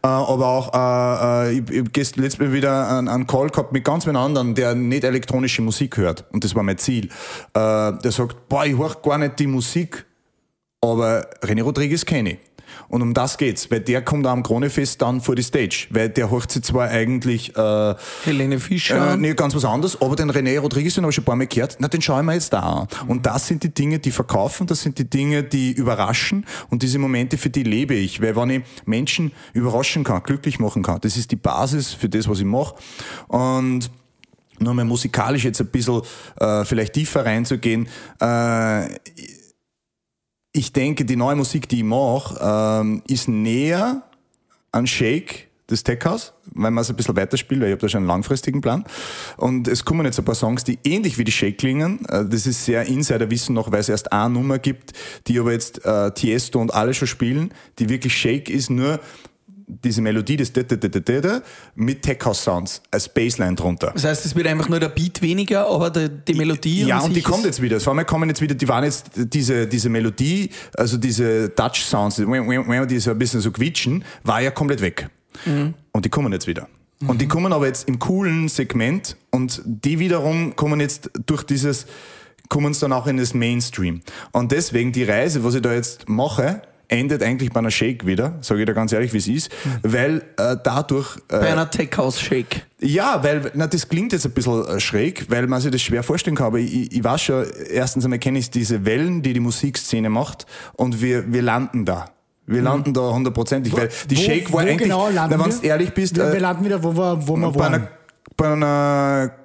aber auch, äh, äh, ich, ich gestern letztes Mal wieder einen, einen Call gehabt mit ganz einem anderen, der nicht elektronische Musik hört. Und das war mein Ziel. Äh, der sagt, boah, ich höre gar nicht die Musik, aber René Rodriguez kenne ich. Und um das geht's, weil der kommt am Kronefest dann vor die Stage, weil der hört sich zwar eigentlich äh, Helene Fischer. äh, nee, ganz was anderes, aber den René Rodriguez, den habe ich schon ein paar Mal gehört, na, den schauen wir jetzt da an. Und das sind die Dinge, die verkaufen, das sind die Dinge, die überraschen und diese Momente, für die lebe ich. Weil wenn ich Menschen überraschen kann, glücklich machen kann, das ist die Basis für das, was ich mache. Und nur mal musikalisch jetzt ein bisschen äh, vielleicht tiefer reinzugehen, äh, ich denke, die neue Musik, die ich mache, ähm, ist näher an Shake das Tech House, weil man es ein bisschen weiterspielt, weil ich habe da schon einen langfristigen Plan. Und es kommen jetzt ein paar Songs, die ähnlich wie die Shake klingen. Äh, das ist sehr Insider-Wissen noch, weil es erst eine Nummer gibt, die aber jetzt äh, Tiesto und alle schon spielen, die wirklich Shake ist, nur diese Melodie, das mit Tech House Sounds als Bassline drunter. Das heißt, es wird einfach nur der Beat weniger, aber die, die Melodie. Ja, und die kommt jetzt wieder. Vor allem kommen jetzt wieder, die waren jetzt diese, diese Melodie, also diese Touch Sounds, die so ein bisschen so quietschen, war ja komplett weg. Mhm. Und die kommen jetzt wieder. Mhm. Und die kommen aber jetzt im coolen Segment und die wiederum kommen jetzt durch dieses, kommen es dann auch in das Mainstream. Und deswegen die Reise, was ich da jetzt mache, endet eigentlich bei einer Shake wieder, sage ich dir ganz ehrlich, wie es ist, weil äh, dadurch... Äh, bei einer Tech-House-Shake. Ja, weil, na, das klingt jetzt ein bisschen äh, schräg, weil man sich das schwer vorstellen kann, aber ich, ich weiß schon, erstens einmal kenne ich diese Wellen, die die Musikszene macht und wir, wir landen da. Wir mhm. landen da hundertprozentig, weil die wo, Shake war eigentlich, genau wenn du ehrlich bist... Wir, äh, wir landen wieder, wo wir, wo wir bei waren. Einer, bei einer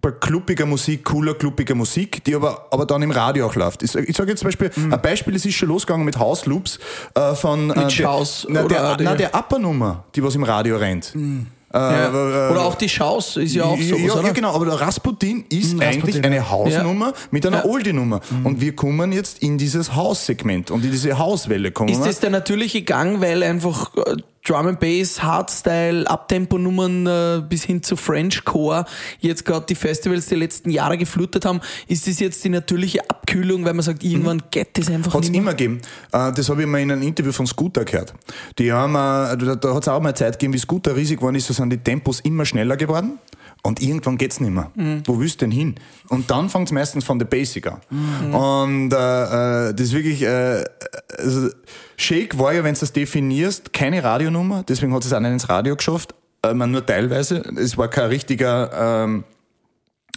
bei kluppiger Musik, cooler, kluppiger Musik, die aber, aber dann im Radio auch läuft. Ich, ich sage jetzt zum Beispiel, mhm. ein Beispiel, es ist schon losgegangen mit House Loops äh, von mit äh, der, na, der, na, der Upper-Nummer, die was im Radio rennt. Mhm. Äh, ja. äh, oder auch die Schaus ist ja auch so. Ja, ja, genau, aber der Rasputin ist mhm, eigentlich Rasputin. eine Hausnummer mit einer Oldie-Nummer. Mhm. Und wir kommen jetzt in dieses Haussegment und in diese Hauswelle kommen. Ist das der natürliche Gang, weil einfach äh, Drum and Bass, Hardstyle, Abtempo-Nummern äh, bis hin zu Frenchcore jetzt gerade die Festivals die letzten Jahre geflutet haben, ist das jetzt die natürliche Abkühlung, weil man sagt, irgendwann mhm. geht das einfach Hat's nicht mehr? immer gegeben. Äh, das habe ich mal in einem Interview von Scooter gehört. Die haben, äh, da, da hat es auch mal Zeit gegeben, wie Scooter riesig geworden ist, so sind die Tempos immer schneller geworden. Und irgendwann geht's nicht mehr. Mhm. Wo willst du denn hin? Und dann fängt es meistens von der Basic an. Mhm. Und äh, äh, das ist wirklich, äh, also Shake war ja, wenn du das definierst, keine Radionummer, deswegen hat es auch nicht ins Radio geschafft, äh, man nur teilweise. Es war kein richtiger ähm,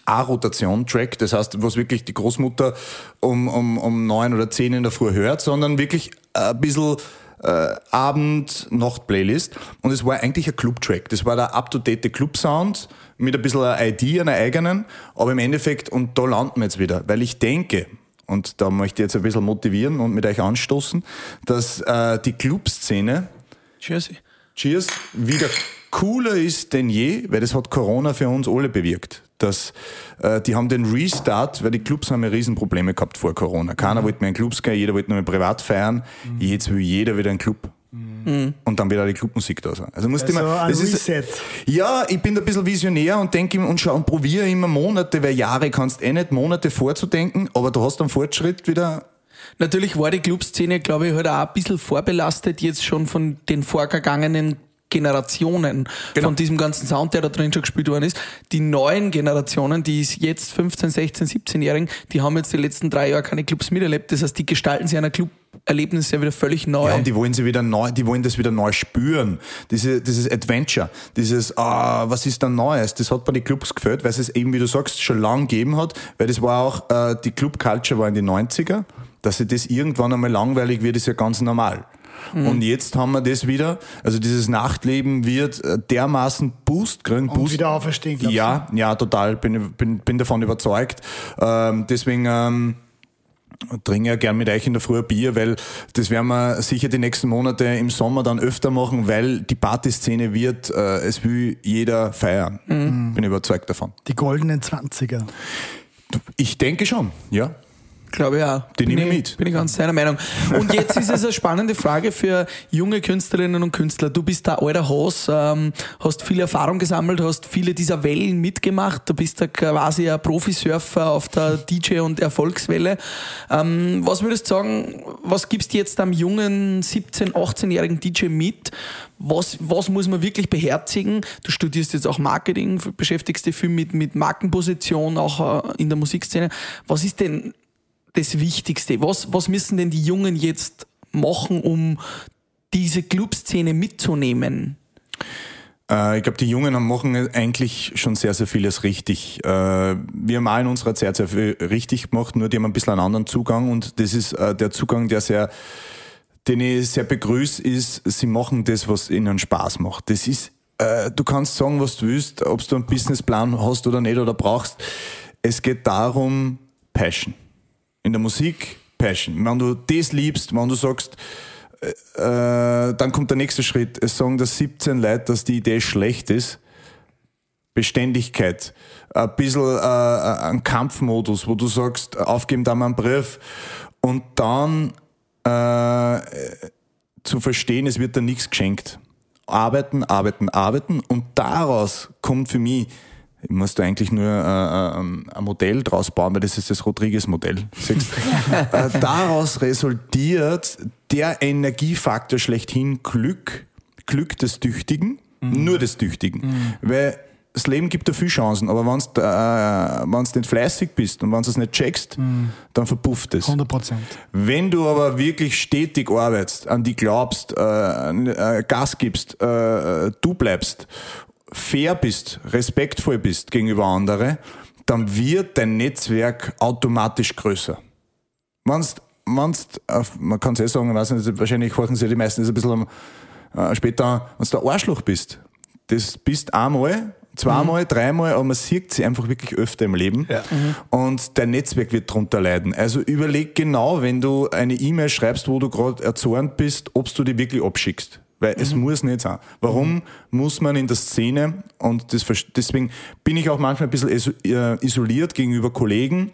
A-Rotation-Track, das heißt, was wirklich die Großmutter um, um, um neun oder zehn in der Früh hört, sondern wirklich ein bisschen äh, Abend-Nacht-Playlist. Und es war eigentlich ein Club-Track. Das war der up-to-date Club-Sound mit ein bisschen einer ID, einer eigenen. Aber im Endeffekt, und da landen wir jetzt wieder, weil ich denke, und da möchte ich jetzt ein bisschen motivieren und mit euch anstoßen, dass äh, die Clubszene Cheers. Cheers wieder cooler ist denn je, weil das hat Corona für uns alle bewirkt. Dass, äh, die haben den Restart, weil die Clubs haben ja Riesenprobleme gehabt vor Corona. Keiner mhm. wollte mehr in Clubs gehen, jeder wollte nur mehr privat feiern. Mhm. Jetzt will jeder wieder einen Club. Mhm. Und dann wird auch die Clubmusik da sein. Also, musst also immer, das ist, Reset. Ja, ich bin ein bisschen visionär und denke und schau und probiere immer Monate, weil Jahre kannst eh nicht Monate vorzudenken, aber du hast einen Fortschritt wieder Natürlich war die Clubszene, glaube ich, halt auch ein bisschen vorbelastet jetzt schon von den vorgegangenen Generationen genau. von diesem ganzen Sound, der da drin schon gespielt worden ist. Die neuen Generationen, die ist jetzt 15, 16, 17-Jährigen, die haben jetzt die letzten drei Jahre keine Clubs miterlebt. Das heißt, die gestalten sich einer Club Erlebnis ja wieder völlig neu. Ja, und die wollen sie wieder neu, die wollen das wieder neu spüren. Diese, dieses Adventure, dieses, ah, was ist da Neues? Das hat bei den Clubs gefällt, weil es eben, wie du sagst, schon lang gegeben hat, weil das war auch, äh, die Club Culture war in den 90er. Dass sich das irgendwann einmal langweilig wird, ist ja ganz normal. Mhm. Und jetzt haben wir das wieder, also dieses Nachtleben wird äh, dermaßen Boost kriegen. Und Boost. wieder auferstehen, Ja, du? ja, total, bin, bin, bin davon überzeugt. Ähm, deswegen, ähm, trinke ja gern mit euch in der Früh Bier, weil das werden wir sicher die nächsten Monate im Sommer dann öfter machen, weil die Partyszene wird, äh, es will jeder feiern. Mhm. Bin überzeugt davon. Die goldenen Zwanziger. Ich denke schon, ja. Glaube ja. Die nehme ich mit. Bin ich ganz deiner Meinung. Und jetzt ist es eine spannende Frage für junge Künstlerinnen und Künstler. Du bist da alter Haus, ähm, hast viel Erfahrung gesammelt, hast viele dieser Wellen mitgemacht. Du bist da quasi ein Profisurfer auf der DJ- und Erfolgswelle. Ähm, was würdest du sagen, was gibst du jetzt am jungen 17-, 18-jährigen DJ mit? Was, was muss man wirklich beherzigen? Du studierst jetzt auch Marketing, beschäftigst dich viel mit, mit Markenposition, auch äh, in der Musikszene. Was ist denn das Wichtigste? Was, was müssen denn die Jungen jetzt machen, um diese Clubszene mitzunehmen? Äh, ich glaube, die Jungen machen eigentlich schon sehr, sehr vieles richtig. Äh, wir haben auch in unserer Zeit sehr viel richtig gemacht, nur die haben ein bisschen einen anderen Zugang und das ist äh, der Zugang, der sehr, den ich sehr begrüße, ist, sie machen das, was ihnen Spaß macht. Das ist, du kannst sagen, was du willst, ob du einen Businessplan hast oder nicht oder brauchst. Es geht darum, Passion in der Musik Passion. Wenn du das liebst, wenn du sagst, äh, dann kommt der nächste Schritt. Es sagen das 17 Leute, dass die Idee schlecht ist. Beständigkeit. Ein bisschen äh, ein Kampfmodus, wo du sagst, aufgeben da mal einen Brief. Und dann äh, zu verstehen, es wird da nichts geschenkt. Arbeiten, arbeiten, arbeiten. Und daraus kommt für mich, ich muss da eigentlich nur äh, äh, ein Modell draus bauen, weil das ist das Rodriguez-Modell. (laughs) äh, daraus resultiert der Energiefaktor schlechthin Glück, Glück des Tüchtigen, mhm. nur des Tüchtigen. Mhm. Weil das Leben gibt dir viel Chancen, aber wenn du äh, nicht fleißig bist und wenn du es nicht checkst, mm. dann verpufft es. 100 Prozent. Wenn du aber wirklich stetig arbeitest, an die glaubst, äh, äh, Gas gibst, äh, du bleibst, fair bist, respektvoll bist gegenüber anderen, dann wird dein Netzwerk automatisch größer. Wenn's, wenn's, man kann es eh sagen, weiß nicht, wahrscheinlich horchen sie die meisten ist ein bisschen äh, später, wenn du der Arschloch bist, das bist einmal Zweimal, mhm. dreimal, aber man sieht sie einfach wirklich öfter im Leben. Ja. Mhm. Und dein Netzwerk wird darunter leiden. Also überleg genau, wenn du eine E-Mail schreibst, wo du gerade erzornt bist, ob du die wirklich abschickst. Weil mhm. es muss nicht sein. Warum mhm. muss man in der Szene, und das, deswegen bin ich auch manchmal ein bisschen äh, isoliert gegenüber Kollegen,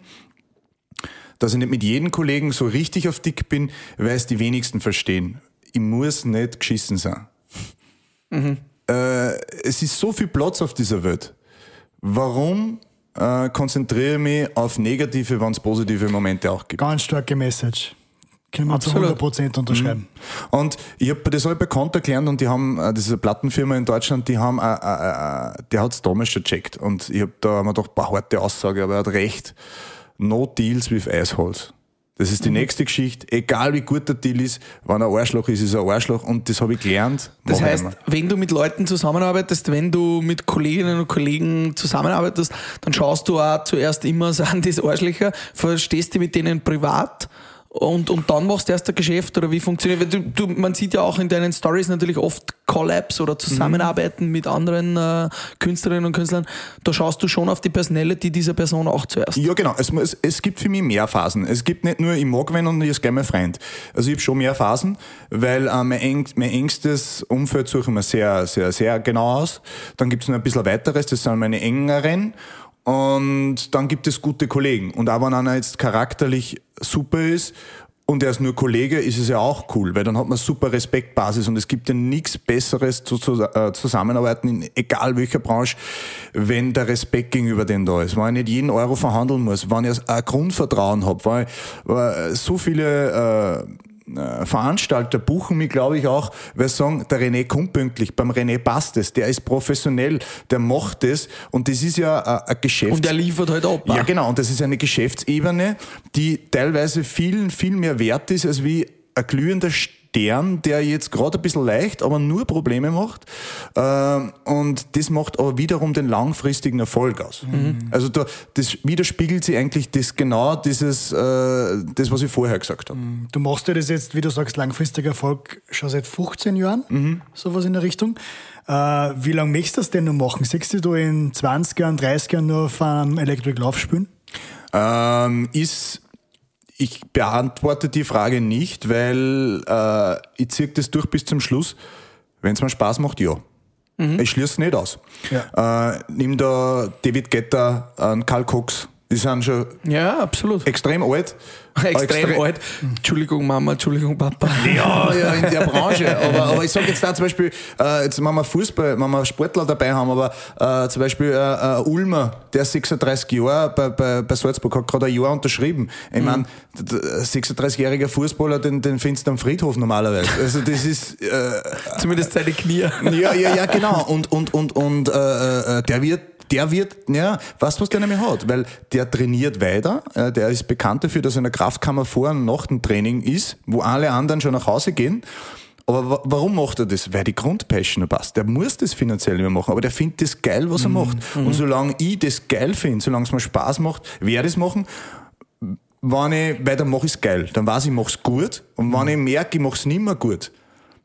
dass ich nicht mit jedem Kollegen so richtig auf dick bin, weil es die wenigsten verstehen. Ich muss nicht geschissen sein. Mhm äh, es ist so viel Platz auf dieser Welt. Warum äh, konzentriere ich mich auf negative, wenn es positive Momente auch gibt? Ganz starke Message. Können wir zu 100% unterschreiben. Mhm. Und ich habe das halt bei Konter gelernt und die haben, äh, das ist eine Plattenfirma in Deutschland, die haben, äh, äh, äh der hat es damals schon gecheckt und ich habe da mir gedacht, paar harte Aussage, aber er hat recht. No deals with assholes. Das ist die mhm. nächste Geschichte. Egal wie gut der Deal ist, wenn er Arschloch ist, ist er Arschloch und das habe ich gelernt. Das heißt, wenn du mit Leuten zusammenarbeitest, wenn du mit Kolleginnen und Kollegen zusammenarbeitest, dann schaust du auch zuerst immer, sind das Arschlöcher, verstehst du mit denen privat und, und dann machst du erst ein Geschäft oder wie funktioniert? Du, du, man sieht ja auch in deinen Stories natürlich oft Collabs oder Zusammenarbeiten mhm. mit anderen äh, Künstlerinnen und Künstlern. Da schaust du schon auf die Personality dieser Person auch zuerst. Ja, genau. Es, es, es gibt für mich mehr Phasen. Es gibt nicht nur, ich mag wen und ich ist gleich mein Freund. Also ich habe schon mehr Phasen, weil äh, mein, eng, mein engstes Umfeld suche ich mir sehr, sehr, sehr genau aus. Dann gibt es noch ein bisschen weiteres, das sind meine engeren. Und dann gibt es gute Kollegen. Und auch wenn einer jetzt charakterlich super ist und er ist nur Kollege, ist es ja auch cool, weil dann hat man super Respektbasis und es gibt ja nichts Besseres zu, zu äh, zusammenarbeiten, in egal welcher Branche, wenn der Respekt gegenüber dem da ist. Wenn ich nicht jeden Euro verhandeln muss, wenn ich ein Grundvertrauen habe, weil, weil so viele äh, äh, Veranstalter buchen mich, glaube ich, auch, weil sie sagen, der René kommt pünktlich, beim René passt es, der ist professionell, der macht es und das ist ja ein Geschäft. Und der liefert halt ab. Ja, genau, und das ist eine Geschäftsebene, die teilweise viel, viel mehr wert ist, als wie ein glühender Stern, der jetzt gerade ein bisschen leicht, aber nur Probleme macht. Ähm, und das macht aber wiederum den langfristigen Erfolg aus. Mhm. Also da, das widerspiegelt sich eigentlich das genau dieses, äh, das, was ich vorher gesagt habe. Mhm. Du machst ja das jetzt, wie du sagst, langfristiger Erfolg schon seit 15 Jahren, mhm. sowas in der Richtung. Äh, wie lange möchtest du das denn noch machen? Siehst du in 20 Jahren, 30 Jahren nur auf einem Electric Love spielen? Ähm, ist ich beantworte die Frage nicht, weil äh, ich ziehe das durch bis zum Schluss. Wenn es mir Spaß macht, ja. Mhm. Ich schließe nicht aus. Ja. Äh, nimm da David Getter, äh, Karl Cox, die sind schon ja, absolut. extrem alt. Extrem, extrem alt. Entschuldigung Mama, Entschuldigung Papa. Ja, (laughs) ja, in der Branche. Aber, aber ich sage jetzt da zum Beispiel, äh, jetzt wenn wir Fußball, wenn wir Sportler dabei haben, aber äh, zum Beispiel äh, äh Ulmer, der 36 Jahre bei, bei, bei Salzburg hat gerade ein Jahr unterschrieben. Ich meine, 36-jähriger Fußballer, den, den findest du am Friedhof normalerweise. Also das ist... Äh, Zumindest seine Knie. Ja, ja, ja, genau. Und, und, und, und äh, äh der wird der wird, ja, weißt was der nämlich hat? Weil der trainiert weiter, äh, der ist bekannt dafür, dass er in der Kraftkammer vor und nach dem Training ist, wo alle anderen schon nach Hause gehen. Aber warum macht er das? Weil die Grundpassion passt. Der muss das finanziell nicht mehr machen, aber der findet das geil, was er mhm. macht. Mhm. Und solange ich das geil finde, solange es mir Spaß macht, werde ich es machen. Wenn ich, weil dann mache ich es geil. Dann weiß ich, ich mache es gut. Und wenn mhm. ich merke, ich mache es nicht mehr gut,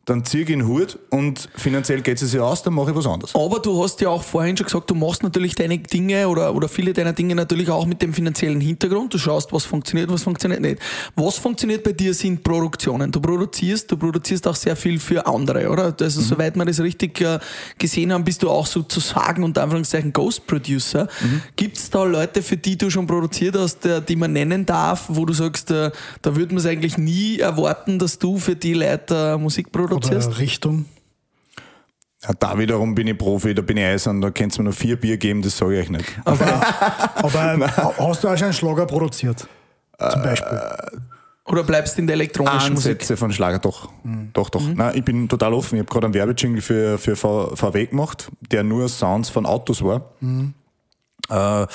dann ziehe ich den Hut und finanziell geht es sich aus, dann mache ich was anderes. Aber du hast ja auch vorhin schon gesagt, du machst natürlich deine Dinge oder, oder viele deiner Dinge natürlich auch mit dem finanziellen Hintergrund. Du schaust, was funktioniert, was funktioniert nicht. Was funktioniert bei dir sind Produktionen. Du produzierst, du produzierst auch sehr viel für andere, oder? Also, mhm. soweit wir das richtig äh, gesehen haben, bist du auch sozusagen unter Anführungszeichen Ghost Producer. Mhm. Gibt es da Leute, für die du schon produziert hast, äh, die man nennen darf, wo du sagst, äh, da würde man es eigentlich nie erwarten, dass du für die Leute Musik produzierst? Produzierst? Oder Richtung? Ja, da wiederum bin ich Profi, da bin ich eisern, da könnt ihr mir nur vier Bier geben, das sage ich euch nicht. Aber, (laughs) aber hast du auch schon einen Schlager produziert? Zum Beispiel? Oder bleibst du in der elektronischen Ansätze Musik? von Schlager, doch. Mhm. Doch, doch. Mhm. Nein, ich bin total offen. Ich habe gerade einen Werbejingle für, für VW gemacht, der nur Sounds von Autos war. Mhm. Äh,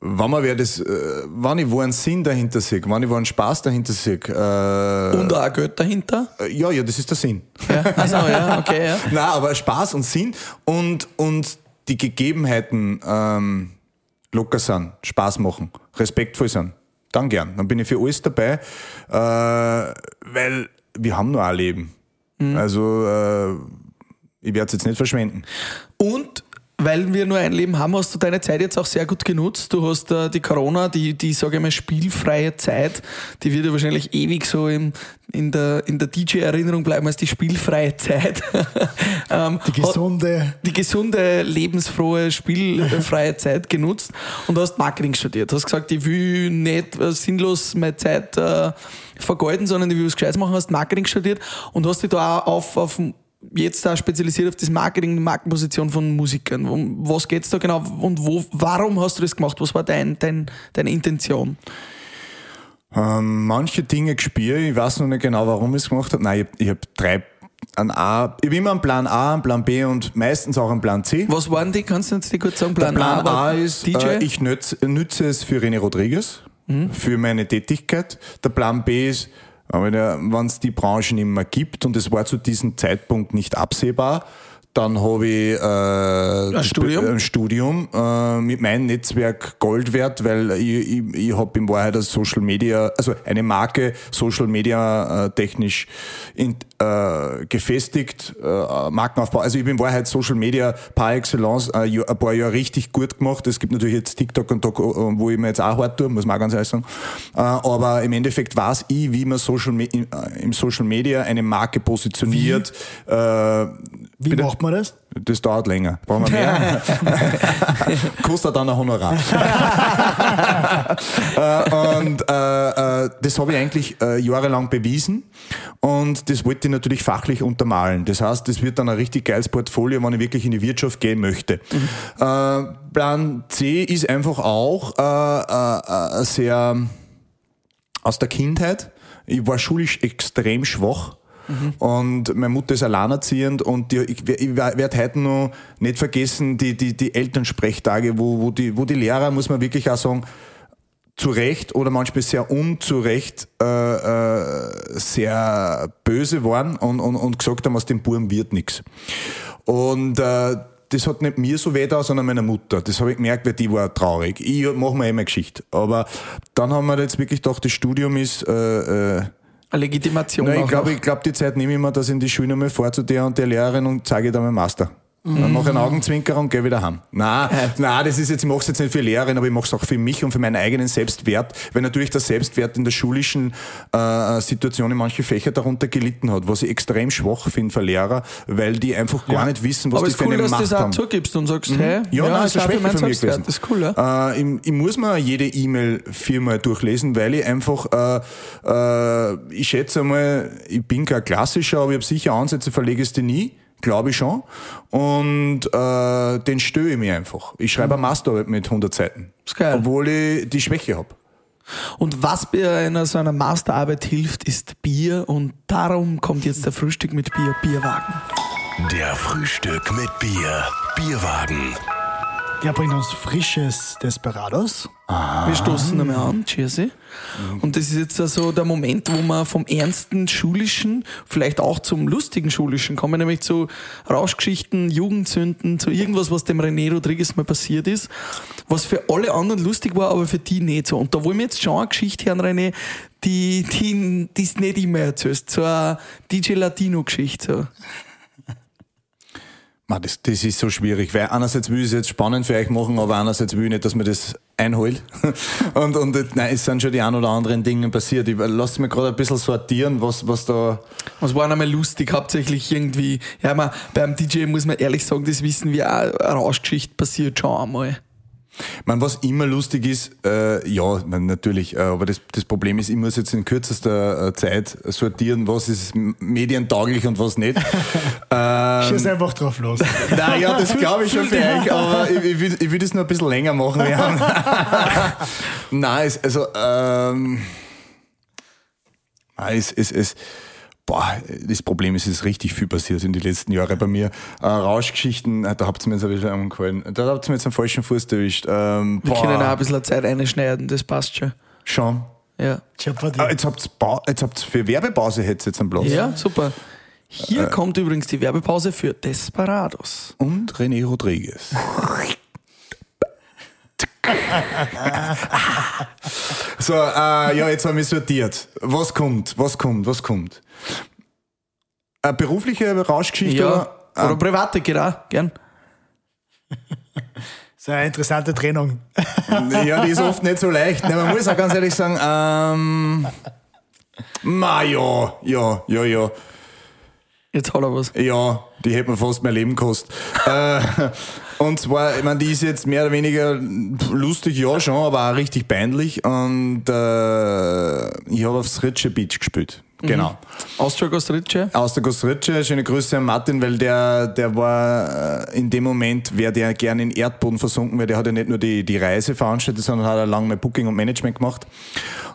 wenn man wer das, äh, wenn ich wo einen Sinn dahinter sehe, wenn ich wo einen Spaß dahinter sehe. Äh, und auch Geld dahinter? Äh, ja, ja, das ist der Sinn. Ja, also, ja, okay, ja. (laughs) Nein, aber Spaß und Sinn und, und die Gegebenheiten ähm, locker sind, Spaß machen, respektvoll sind, dann gern. Dann bin ich für alles dabei, äh, weil wir haben nur ein Leben. Mhm. Also äh, ich werde es jetzt nicht verschwenden. Und weil wir nur ein Leben haben, hast du deine Zeit jetzt auch sehr gut genutzt. Du hast äh, die Corona, die, die sage ich mal, spielfreie Zeit, die wird ja wahrscheinlich ewig so im, in der, in der DJ-Erinnerung bleiben als die spielfreie Zeit. (laughs) ähm, die gesunde. Die gesunde, lebensfrohe, spielfreie (laughs) Zeit genutzt und hast Marketing studiert. Hast gesagt, ich will nicht äh, sinnlos meine Zeit äh, vergeuden, sondern ich will was Gescheites machen, hast Marketing studiert und hast dich da auch auf, auf jetzt da spezialisiert auf das Marketing, die Markenposition von Musikern. Um was geht's da genau und wo, warum hast du das gemacht? Was war dein, dein, deine Intention? Ähm, manche Dinge gespürt, ich weiß noch nicht genau, warum ich es gemacht habe. Nein, ich, ich habe drei an A, ich habe immer einen Plan A, einen Plan B und meistens auch einen Plan C. Was waren die? Kannst du uns die kurz sagen? Plan, Der Plan A, A ist, DJ? Äh, ich nütze, nütze es für René Rodriguez, mhm. für meine Tätigkeit. Der Plan B ist, wenn es die Branche nicht mehr gibt und es war zu diesem Zeitpunkt nicht absehbar, dann habe ich äh, ein Studium, ein Studium äh, mit meinem Netzwerk Gold wert, weil ich, ich, ich habe in Wahrheit als Social Media, also eine Marke Social Media äh, technisch in, äh, gefestigt, äh, Markenaufbau. Also ich bin in Wahrheit Social Media par excellence äh, ein paar Jahre richtig gut gemacht. Es gibt natürlich jetzt TikTok und Doc, wo ich mir jetzt auch hart tue, muss man auch ganz ehrlich sagen. Aber im Endeffekt weiß ich, wie man Social, im Social Media eine Marke positioniert. Wie, wie macht man man das? Das dauert länger. Brauchen wir mehr? (laughs) Kostet dann ein Honorar. (laughs) äh, und äh, äh, das habe ich eigentlich äh, jahrelang bewiesen und das wollte ich natürlich fachlich untermalen. Das heißt, das wird dann ein richtig geiles Portfolio, wenn ich wirklich in die Wirtschaft gehen möchte. Mhm. Äh, Plan C ist einfach auch äh, sehr aus der Kindheit. Ich war schulisch extrem schwach Und meine Mutter ist alleinerziehend und die, ich, ich werde heute noch nicht vergessen, die, die, die Elternsprechtage, wo, wo, die, wo die Lehrer, muss man wirklich auch sagen, zu Recht oder manchmal sehr unzurecht äh, äh, sehr böse waren und, und, und gesagt haben, aus dem Buben wird nichts. Und äh, das hat nicht mir so weh da, sondern meiner Mutter. Das habe ich gemerkt, weil die war traurig. Ich mache mir immer Geschichte. Aber dann haben wir jetzt wirklich gedacht, das Studium ist äh, äh, Legitimation. Nein, ich glaube, glaub, die Zeit nehme ich mir, dass ich in die Schule nochmal vor zu der und der Lehrerin und zeige da meinen Master. Mhm. Dann mache ich einen Augenzwinker und gehe wieder heim. Nein, nein, das ist jetzt, ich mache es jetzt nicht für Lehrerin, aber ich mache es auch für mich und für meinen eigenen Selbstwert, weil natürlich der Selbstwert in der schulischen äh, Situation in manchen Fächern darunter gelitten hat, was ich extrem schwach finde für Lehrer, weil die einfach gar ja. nicht wissen, was aber die für cool, eine Macht haben. Aber es cool, dass du das auch zugibst und sagst, mhm. hey, ja, ja nein, das ist eine Schwäche von mir gewesen. Das ist cool, ja? Äh, ich, ich, muss mir jede E-Mail viermal durchlesen, weil ich einfach, äh, äh, ich schätze mal, ich bin kein Klassischer, aber ich habe sicher Ansätze für Legasthenie glaube ich schon. Und äh, den störe ich mir einfach. Ich schreibe eine Masterarbeit mit 100 Seiten. ist geil. Obwohl ich die Schwäche habe. Und was bei einer so einer Masterarbeit hilft, ist Bier. Und darum kommt jetzt der Frühstück mit Bier, Bierwagen. Der Frühstück mit Bier, Bierwagen. Der bringt uns frisches Desperados. Wir stoßen einmal an, Cheersy. Und das ist jetzt so der Moment, wo wir vom ernsten Schulischen vielleicht auch zum lustigen Schulischen kommen, nämlich zu Rauschgeschichten, Jugendsünden, zu irgendwas, was dem René Rodriguez mal passiert ist, was für alle anderen lustig war, aber für die nicht so. Und da wollen wir jetzt schon eine Geschichte hören, René, die, die, die ist nicht immer erzählst. So eine DJ Latino-Geschichte. So. Man, das, das ist so schwierig, weil einerseits will ich es jetzt spannend für euch machen, aber andererseits will ich nicht, dass mir das einholt. (laughs) Und, und nein, es sind schon die ein oder anderen Dinge passiert. Ich lasse mich gerade ein bisschen sortieren, was, was da. Was war einmal lustig, hauptsächlich irgendwie, ja, man, beim DJ muss man ehrlich sagen, das wissen wir auch, eine Rauschgeschichte passiert schon einmal. Man, was immer lustig ist, äh, ja, man, natürlich, äh, aber das, das Problem ist, ich muss jetzt in kürzester äh, Zeit sortieren, was ist medientauglich und was nicht. (laughs) ähm, Schieß einfach drauf los. naja, das glaube ich schon (laughs) euch, aber ich, ich, will, ich will das nur ein bisschen länger machen. (laughs) Nein, es, also, ähm, nein, es, es, es, boah, das Problem ist, es ist richtig viel passiert in den letzten Jahren bei mir. Äh, Rauschgeschichten, äh, da habt ihr mir jetzt ein bisschen angefallen. Da habt ihr mir jetzt am falschen Fuß erwischt. Ähm, Wir boah, können auch ein bisschen Zeit einschneiden, das passt schon. Schon. Ja. Ah, jetzt jetzt habt's für Werbepause hätt's jetzt einen Platz. Ja, super. Hier kommt übrigens die Werbepause für Desperados. Und René Rodriguez. (laughs) (laughs) so, äh, ja, jetzt haben wir sortiert. Was kommt? Was kommt? Was kommt? Eine berufliche Rauschgeschichte? Ja, oder? oder private geht auch, gern. (laughs) Das ist eine interessante Trennung. (laughs) Ja, die ist oft nicht so leicht. Ne, man muss auch ganz ehrlich sagen, ähm, ma ja, ja, ja, ja. Jetzt hat er was. Ja, die hätte mir fast mein Leben gekostet. (laughs) äh, und zwar, ich meine, die ist jetzt mehr oder weniger lustig, ja schon, aber auch richtig peinlich. Und äh, ich habe aufs Ritsche Beach gespielt. Genau. Austria Gostrice. Aus der Gostritsche, schöne Grüße an Martin, weil der, der war äh, in dem Moment, wäre der gerne in Erdboden versunken, weil der hat ja nicht nur die, die Reise veranstaltet, sondern hat auch lange Booking und Management gemacht.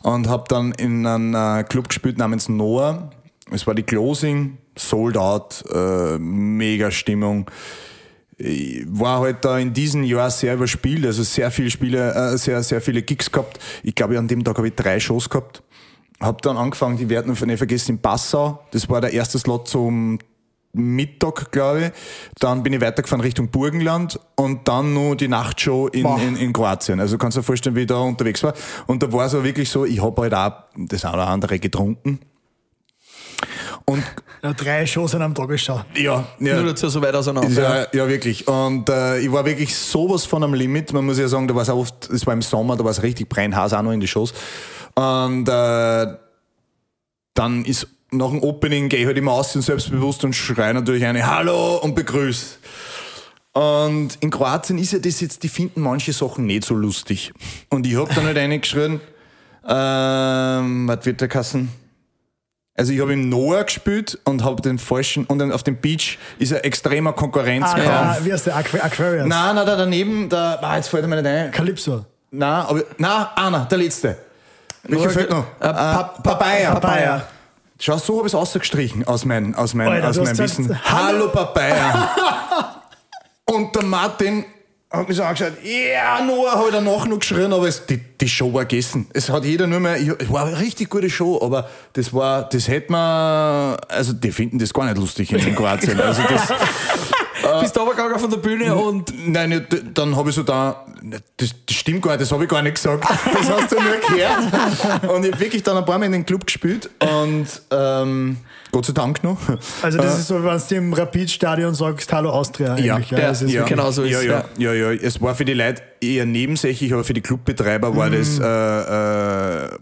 Und habe dann in einem äh, Club gespielt namens Noah. Es war die Closing, sold out, äh, mega Stimmung. Ich war halt da in diesem Jahr sehr überspielt, also sehr viele Spiele, äh, sehr, sehr viele Gigs gehabt. Ich glaube, an dem Tag habe ich drei Shows gehabt. Hab dann angefangen, die werden nicht vergessen, in Passau. Das war der erste Slot zum Mittag, glaube ich. Dann bin ich weitergefahren Richtung Burgenland und dann nur die Nachtshow in, in, in Kroatien. Also kannst du dir vorstellen, wie ich da unterwegs war. Und da war es auch wirklich so, ich habe halt auch das eine oder andere getrunken. Und Ja, drei Shows an einem Tag ist schon. ja, ja Nur dazu so weit auseinander. ja, ja, wirklich. Und äh, ich war wirklich sowas von am Limit. Man muss ja sagen, da war es auch oft, es war im Sommer, da war es richtig brennhaß auch noch in die Shows. Und äh, dann ist nach dem Opening gehe ich halt immer aus und selbstbewusst und schreie natürlich eine Hallo und begrüß. Und in Kroatien ist ja das jetzt, die finden manche Sachen nicht so lustig. Und ich hab dann halt (laughs) reingeschrien, ähm, was wird der Kassen? Also ich habe im Noah gespielt und habe den falschen, und auf dem Beach ist ein extremer Konkurrenzkampf. Ah, ja, wie heißt der? Aqu Aquarius. Nein, nein, da daneben, da, ah, jetzt fällt mir nicht ein. Calypso. Nein, aber, nein, einer, der letzte. Welcher fehlt noch? Äh, Pa- Papaya. Papaya. Schau, so habe ich es ausgestrichen aus meinem aus mein, Alter, aus hast Wissen. Hallo Papaya. (laughs) Und der Martin hat mich so angeschaut, ja, Noah hat danach noch geschrien, aber es, die, die Show war gegessen. Es hat jeder nur mehr, es war eine richtig gute Show, aber das war, das hätte man, also die finden das gar nicht lustig in, in Kroatien. Also das, (laughs) Bist runtergegangen von der Bühne und Nein, nicht, dann habe ich so da, das, das stimmt gar nicht, das habe ich gar nicht gesagt. Das hast du nur gehört. Und ich habe wirklich dann ein paar Mal in den Club gespielt und ähm, Gott sei Dank noch. Also das ist so, wenn du im Rapid-Stadion sagst, Hallo Austria Ja, eigentlich. ja, das ist ja. wirklich- genau so ist ja, es, ja, ja, ja. Es war für die Leute eher nebensächlich, aber für die Clubbetreiber war das, äh, äh,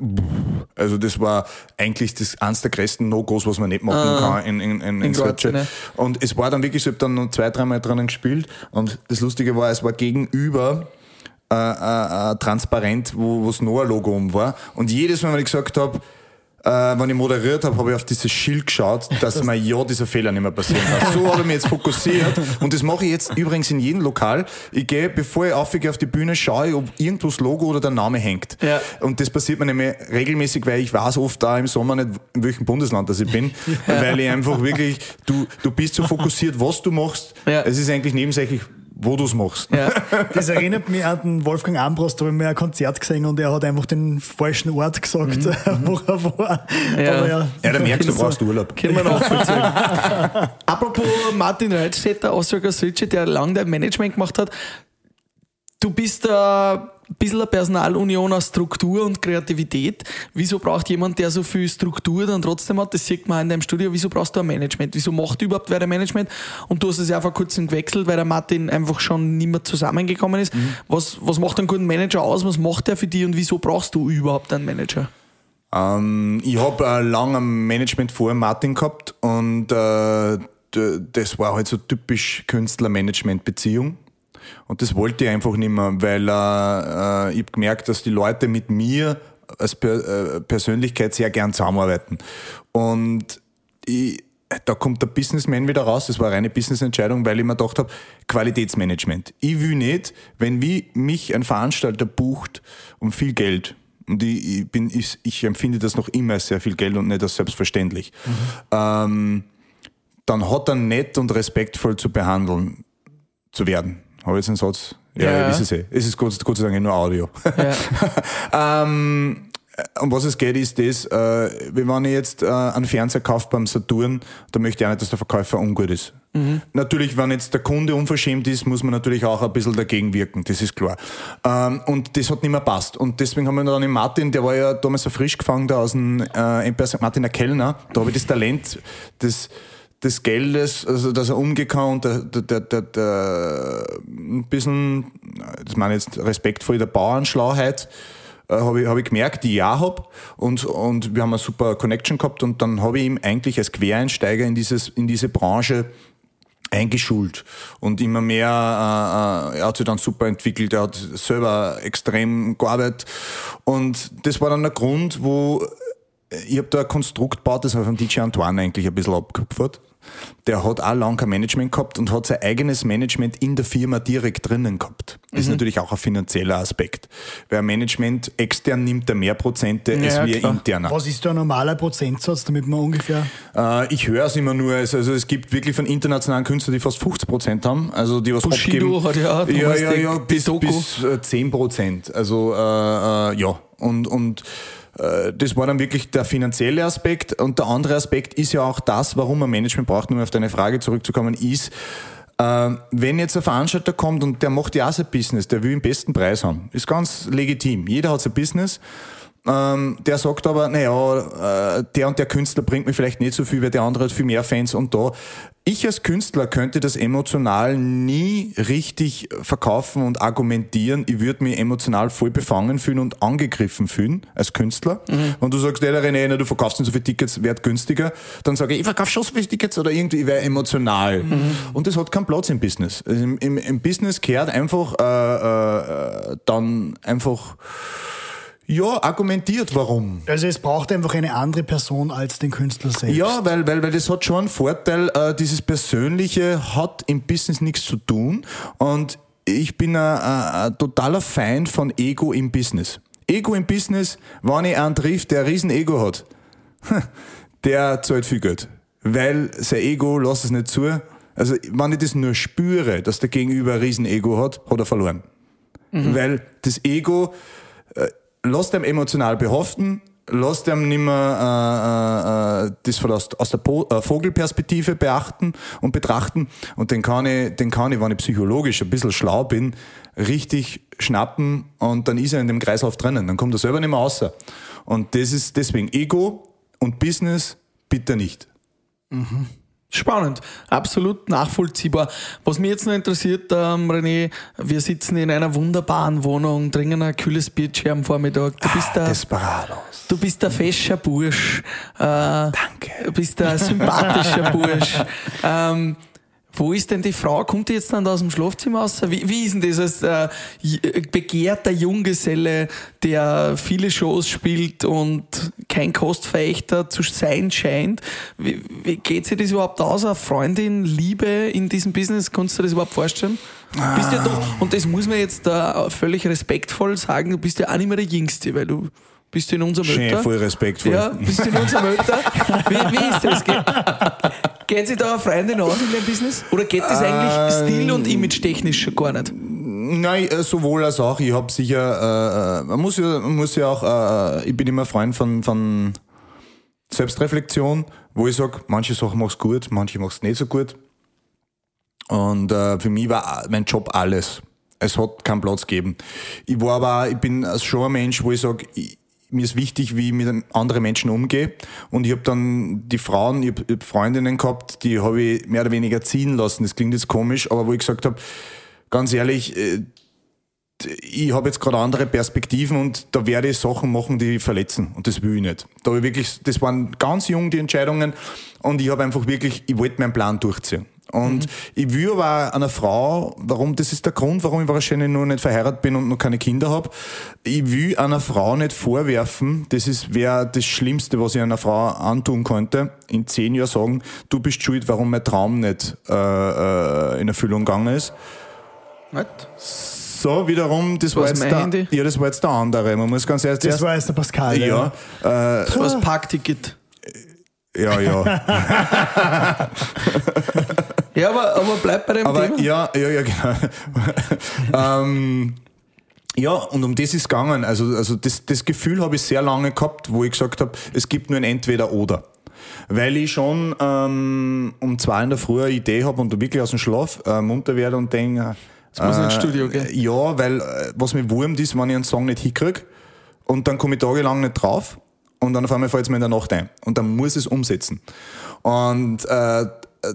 also das war eigentlich das eins der größten No-Gos, was man nicht machen kann in, in, in, in, Skopje. Und es war dann wirklich, ich habe dann noch zwei, dreimal drinnen gespielt und das Lustige war, es war gegenüber äh, äh, äh, transparent, wo das Noah-Logo um war. Und jedes Mal, wenn ich gesagt habe, äh, wenn ich moderiert habe, habe ich auf dieses Schild geschaut, (laughs) dass mir ja dieser Fehler nicht mehr passieren kann. So habe ich mich jetzt fokussiert und das mache ich jetzt übrigens in jedem Lokal. Ich gehe, bevor ich aufgehe auf die Bühne, schaue ich, ob irgendwo das Logo oder der Name hängt. Ja. Und das passiert mir nämlich regelmäßig, weil ich weiß oft da im Sommer nicht, in welchem Bundesland das ich bin, (laughs) weil ich einfach wirklich, du, du bist so fokussiert, was du machst. Ja. Es ist eigentlich nebensächlich, wo du es machst. Ja. (laughs) Das erinnert mich an den Wolfgang Ambros, da habe ich mir ein Konzert gesehen und er hat einfach den falschen Ort gesagt, (laughs) wo er war. Ja. Aber ja, Ja, dann merkst du, du So. brauchst Urlaub. Können wir nachvollziehen. (laughs) Apropos Martin Reitstetter, Austria Switch, der lange dein Management gemacht hat. Du bist ein bisschen eine Personalunion aus Struktur und Kreativität. Wieso braucht jemand, der so viel Struktur dann trotzdem hat, das sieht man auch in deinem Studio, wieso brauchst du ein Management? Wieso macht überhaupt wer ein Management? Und du hast es ja vor kurzem gewechselt, weil der Martin einfach schon nicht mehr zusammengekommen ist. Was, was macht einen guten Manager aus? Was macht er für dich und wieso brauchst du überhaupt einen Manager? Ähm, ich habe äh, lange ein Management vor Martin gehabt und äh, das war halt so typisch Künstler-Management-Beziehung. Und das wollte ich einfach nicht mehr, weil äh, äh, ich habe gemerkt, dass die Leute mit mir als per äh, Persönlichkeit sehr gern zusammenarbeiten. Und ich, da kommt der Businessman wieder raus, das war eine reine Business-Entscheidung, weil ich mir gedacht habe, Qualitätsmanagement. Ich will nicht, wenn wie mich ein Veranstalter bucht um viel Geld, und ich, ich, bin, ich, ich empfinde das noch immer als sehr viel Geld und nicht als selbstverständlich, ähm, dann hat er nett und respektvoll zu behandeln zu werden. Habe ich jetzt einen Satz? Ja, Ja. ja. ist es eh. Es ist Gott, Gott sei Dank nur Audio. Ja. (laughs) ähm, um was es geht, ist das, äh, wenn ich jetzt äh, einen Fernseher kaufe beim Saturn, da möchte ich auch nicht, dass der Verkäufer ungut ist. Natürlich, wenn jetzt der Kunde unverschämt ist, muss man natürlich auch ein bisschen dagegen wirken, das ist klar. Ähm, und das hat nicht mehr passt. Und deswegen haben wir dann den Martin, der war ja damals so frisch gefangen da aus dem äh. Martin, der Kellner, da habe ich das Talent des, des Geldes, also dass er und der, der, der, der, ein bisschen, das meine ich jetzt respektvoll, der Bauernschlauheit, äh, habe ich, hab ich gemerkt, die ich auch hab. Und, und wir haben eine super Connection gehabt und dann habe ich ihm eigentlich als Quereinsteiger in, dieses, in diese Branche eingeschult. Und immer mehr, äh, äh, er hat sich dann super entwickelt, er hat selber extrem gearbeitet. Und das war dann der Grund, wo ich habe da ein Konstrukt gebaut, das habe ich von DJ Antoine eigentlich ein bisschen abgekupfert. Der hat auch lange kein Management gehabt und hat sein eigenes Management in der Firma direkt drinnen gehabt. Das ist natürlich auch ein finanzieller Aspekt. Weil Management extern nimmt er mehr Prozente als Ja, wir klar. interner. was ist ein normaler Prozentsatz, damit man ungefähr. Äh, ich höre es immer nur, also, also es gibt wirklich von internationalen Künstlern, die fast 50 Prozent haben, also die was Bushido abgeben. hat ja ja, ja, ja, bis, bis äh, 10 Prozent. Also äh, äh, ja, und, und das war dann wirklich der finanzielle Aspekt. Und der andere Aspekt ist ja auch das, warum man Management braucht, um auf deine Frage zurückzukommen, ist, äh, wenn jetzt ein Veranstalter kommt und der macht ja auch sein Business, der will den besten Preis haben, ist ganz legitim. Jeder hat sein Business. Ähm, der sagt aber, naja, äh, der und der Künstler bringt mir vielleicht nicht so viel, weil der andere hat viel mehr Fans und da. Ich als Künstler könnte das emotional nie richtig verkaufen und argumentieren. Ich würde mich emotional voll befangen fühlen und angegriffen fühlen als Künstler. Und du sagst, der René, na, du verkaufst nicht so viele Tickets, werd günstiger. Dann sage ich, ich verkaufe schon so viele Tickets oder irgendwie, ich wäre emotional. Und das hat keinen Platz im Business. Also im, im, Im Business kehrt einfach äh, äh, dann einfach ja, argumentiert, warum. Also es braucht einfach eine andere Person als den Künstler selbst. Ja, weil, weil, weil das hat schon einen Vorteil, äh, dieses Persönliche hat im Business nichts zu tun und ich bin ein, ein, ein totaler Fan von Ego im Business. Ego im Business, wenn ich einen trifft, der ein riesen Ego hat, (laughs) der zahlt viel Geld. Weil sein Ego lässt es nicht zu. Also, wenn ich das nur spüre, dass der Gegenüber ein riesen Ego hat, hat er verloren. Weil das Ego äh, lässt einem emotional behaften, lässt einem nicht mehr äh, äh, das von aus, aus der po äh, Vogelperspektive beachten und betrachten. Und den kann, ich, den kann ich, wenn ich psychologisch ein bisschen schlau bin, richtig schnappen und dann ist er in dem Kreislauf drinnen. Dann kommt er selber nicht mehr raus. Und das ist deswegen Ego und Business bitte nicht. Spannend, absolut nachvollziehbar. Was mich jetzt noch interessiert, ähm, René, wir sitzen in einer wunderbaren Wohnung, trinken ein kühles Bierchen am Vormittag. Du bist der, Desperados. du bist der fescher Bursch. Äh, Danke. Du bist der sympathischer (laughs) Bursch. Ähm, wo ist denn die Frau? Kommt die jetzt dann da aus dem Schlafzimmer raus? Wie, wie ist denn das als äh, begehrter Junggeselle, der viele Shows spielt und kein Kostverächter zu sein scheint? Wie, wie geht sich das überhaupt aus? Eine Freundin, Liebe in diesem Business? Kannst du dir das überhaupt vorstellen? Bist ja doch, und das muss man jetzt äh, völlig respektvoll sagen, du bist ja auch nicht mehr der Jüngste, weil du bist in unserem Schön, Alter. voll respektvoll. Ja, bist du in unserem Alter? Wie, wie ist das? (laughs) Ge Geht sich da eine Freundin aus in dem Business? Oder geht das eigentlich stil- und image-technisch schon gar nicht? Nein, äh, sowohl als auch. Ich habe sicher, äh, äh, man muss ja, man muss ja auch, äh, ich bin immer Freund von, von Selbstreflexion, wo ich sage, manche Sachen machst du gut, manche machst du nicht so gut. Und äh, für mich war mein Job alles. Es hat keinen Platz gegeben. Ich war aber, ich bin schon ein Mensch, wo ich sage, mir ist wichtig, wie ich mit anderen Menschen umgehe. Und ich habe dann die Frauen, ich habe Freundinnen gehabt, die habe ich mehr oder weniger ziehen lassen. Das klingt jetzt komisch, aber wo ich gesagt habe, ganz ehrlich, äh, ich habe jetzt gerade andere Perspektiven und da werde ich Sachen machen, die verletzen und das will ich nicht. Da ich wirklich, das waren ganz jung die Entscheidungen und ich habe einfach wirklich, ich wollte meinen Plan durchziehen. Und ich will aber einer Frau, warum, das ist der Grund, warum ich wahrscheinlich noch nicht verheiratet bin und noch keine Kinder habe. Ich will einer Frau nicht vorwerfen, das ist wäre das Schlimmste, was ich einer Frau antun könnte, in zehn Jahren sagen, du bist schuld, warum mein Traum nicht äh, äh, in Erfüllung gegangen ist. So, wiederum, das war Was, jetzt der, Handy? ja, das war jetzt der andere. Man muss ganz ehrlich Das war jetzt der Pascal. ja, äh, Das war das Parkticket. Ja, ja. (laughs) Ja, aber, aber bleib bei dem Aber Thema. ja, ja, ja, genau. (laughs) ähm, ja, und um das ist gegangen. Also, also das, das Gefühl habe ich sehr lange gehabt, wo ich gesagt habe, es gibt nur ein Entweder-Oder. Weil ich schon ähm, um zwei in der Früh eine Idee habe und wirklich aus dem Schlaf äh, munter werde und denke, Jetzt muss ich ins Studio gehen. Ja, weil äh, was mir wurmt ist, wenn ich einen Song nicht hinkriege und dann komme ich tagelang nicht drauf und dann auf einmal fällt es mir in der Nacht ein und dann muss ich es umsetzen. Und äh,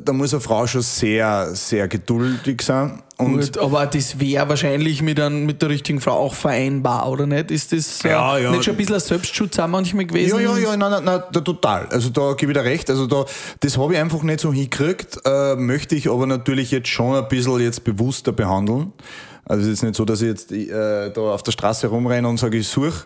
da muss eine Frau schon sehr, sehr geduldig sein. Und Gut, aber das wäre wahrscheinlich mit, ein, mit der richtigen Frau auch vereinbar, oder nicht? Ist das äh, Ja, ja. nicht schon ein bisschen ein Selbstschutz auch manchmal gewesen? Ja, ja, ja, nein, nein, nein, da, total. Also da gebe ich dir recht. Also da, das habe ich einfach nicht so hingekriegt, äh, möchte ich aber natürlich jetzt schon ein bisschen jetzt bewusster behandeln. Also es ist nicht so, dass ich jetzt äh, da auf der Straße rumrenne und sage, ich suche.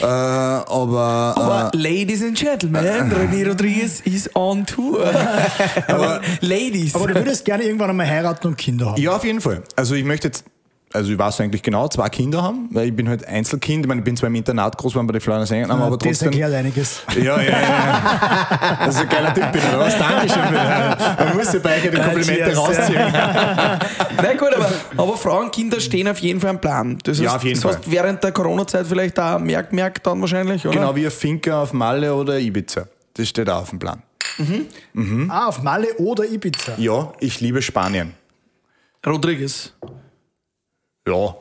Äh, aber Aber Ladies and Gentlemen, René Rodriguez is on tour. (laughs) aber Ladies. Aber du würdest gerne irgendwann einmal heiraten und Kinder haben. Ja, auf jeden Fall. Also ich möchte jetzt, also ich weiß eigentlich genau, zwei Kinder haben, weil ich bin halt Einzelkind. Ich meine, ich bin zwar im Internat groß geworden bei den Florian Sängern, aber das trotzdem. erklärt einiges. Ja, ja, ja. Das ist ein geiler Typ, bin ich, oder was? Dankeschön. Für, man muss ja bei euch die Komplimente cheers. rausziehen. Na gut, aber, aber Frauen und Kinder stehen auf jeden Fall am Plan. Das heißt, Ja, auf jeden das heißt, Fall. während der Corona-Zeit vielleicht auch merkt, merkt dann wahrscheinlich, oder? Genau wie ein Finker auf Malle oder Ibiza. Das steht auch auf dem Plan. Ah, auf Malle oder Ibiza. Ja, ich liebe Spanien. Rodriguez. Ja.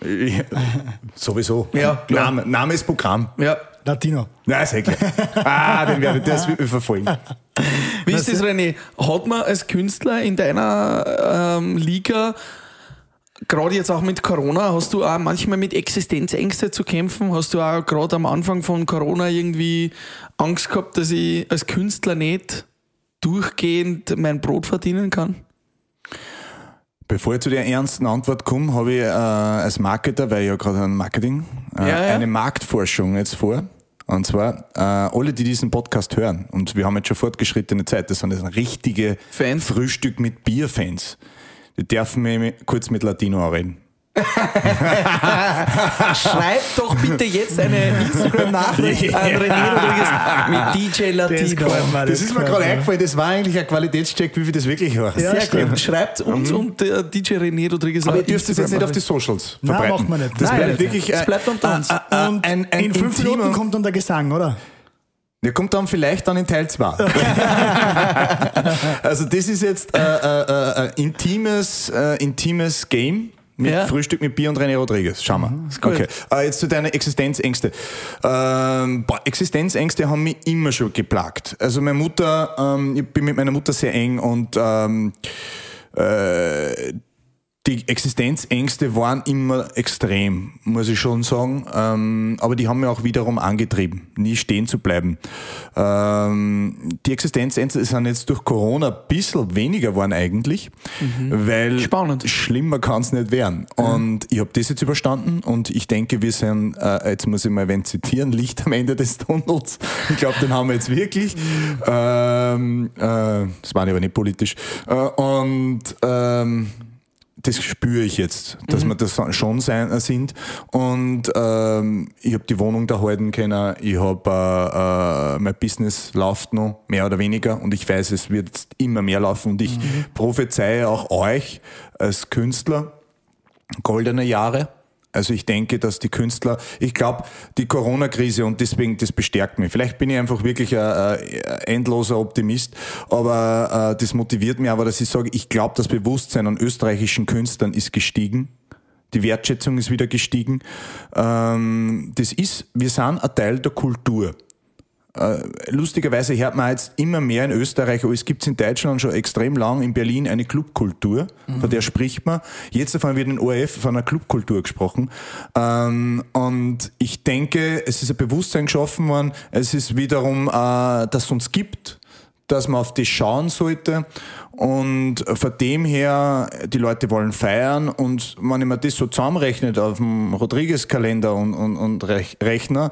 Ich- (laughs) Sowieso. Ja, klar. Name, Name ist Programm. Ja. Latino. Nein, ist eh klar. (laughs) Ah, den werde das wird mich verfolgen. Wie ist das, René? Hat man als Künstler in deiner ähm, Liga, gerade jetzt auch mit Corona, hast du auch manchmal mit Existenzängste zu kämpfen? Hast du auch gerade am Anfang von Corona irgendwie Angst gehabt, dass ich als Künstler nicht durchgehend mein Brot verdienen kann? Bevor ich zu der ernsten Antwort komme, habe ich äh, als Marketer, weil ich ja gerade ein Marketing, äh, Ja, ja. eine Marktforschung jetzt vor. Und zwar, äh, alle, die diesen Podcast hören, und wir haben jetzt schon fortgeschrittene Zeit, das sind jetzt richtige Fans. Frühstück mit Bierfans. Die dürfen mich kurz mit Latino reden. (laughs) Schreib doch bitte jetzt eine Instagram-Nachricht an René Rodriguez mit DJ Latino. mir, Das ist mir gerade eingefallen, das war eigentlich ein Qualitätscheck, wie viel das wirklich war. Ja, Sehr stimmt. gut. Schreibt uns und der DJ René Rodriguez. Aber ihr dürft es jetzt nicht auf die. Socials Nein, verbreiten. macht man nicht. Das Nein, bleibt wirklich äh, bleibt unter uns. äh, äh, Und ein, ein in fünf intimer- Minuten kommt dann der Gesang, oder? Der kommt dann vielleicht dann in Teil 2. (laughs) also das ist jetzt äh, äh, äh, ein intimes, äh, intimes Game mit Ja. Frühstück mit Bier und René Rodriguez. Schauen wir. gut. Okay. Äh, jetzt zu deinen Existenzängste. Ähm, boah, Existenzängste haben mich immer schon geplagt. Also meine Mutter, ähm, ich bin mit meiner Mutter sehr eng und ähm, äh, die Existenzängste waren immer extrem, muss ich schon sagen. Ähm, aber die haben mich auch wiederum angetrieben, nie stehen zu bleiben. Ähm, die Existenzängste sind jetzt durch Corona ein bisschen weniger geworden eigentlich, weil Spannend. schlimmer kann es nicht werden. Und ich habe das jetzt überstanden und ich denke, wir sind, äh, jetzt muss ich mal wen zitieren, Licht am Ende des Tunnels. Ich glaube, den haben wir jetzt wirklich. Ähm, äh, das war aber nicht politisch. Äh, und ähm, das spüre ich jetzt, dass wir das schon sein, sind. Und ähm, ich habe die Wohnung da halten können, ich habe äh, äh, mein Business läuft noch, mehr oder weniger, und ich weiß, es wird immer mehr laufen. Und ich prophezeie auch euch als Künstler goldene Jahre. Also ich denke, dass die Künstler, ich glaube, die Corona-Krise und deswegen, das bestärkt mich. Vielleicht bin ich einfach wirklich ein, endloser Optimist, aber äh, das motiviert mich aber, dass ich sage, ich glaube, das Bewusstsein an österreichischen Künstlern ist gestiegen. Die Wertschätzung ist wieder gestiegen. Ähm, das ist, wir sind ein Teil der Kultur. Äh, lustigerweise hört man jetzt immer mehr in Österreich, aber es gibt in Deutschland schon extrem lang, in Berlin eine Clubkultur, von der spricht man. Jetzt davon wird in ORF von einer Clubkultur gesprochen. Ähm, und ich denke, es ist ein Bewusstsein geschaffen worden, es ist wiederum, äh, dass es uns gibt, dass man auf das schauen sollte. Und von dem her, die Leute wollen feiern und wenn ich mir das so zusammenrechnet auf dem Rodriguez-Kalender und, und, und Rech- Rechner,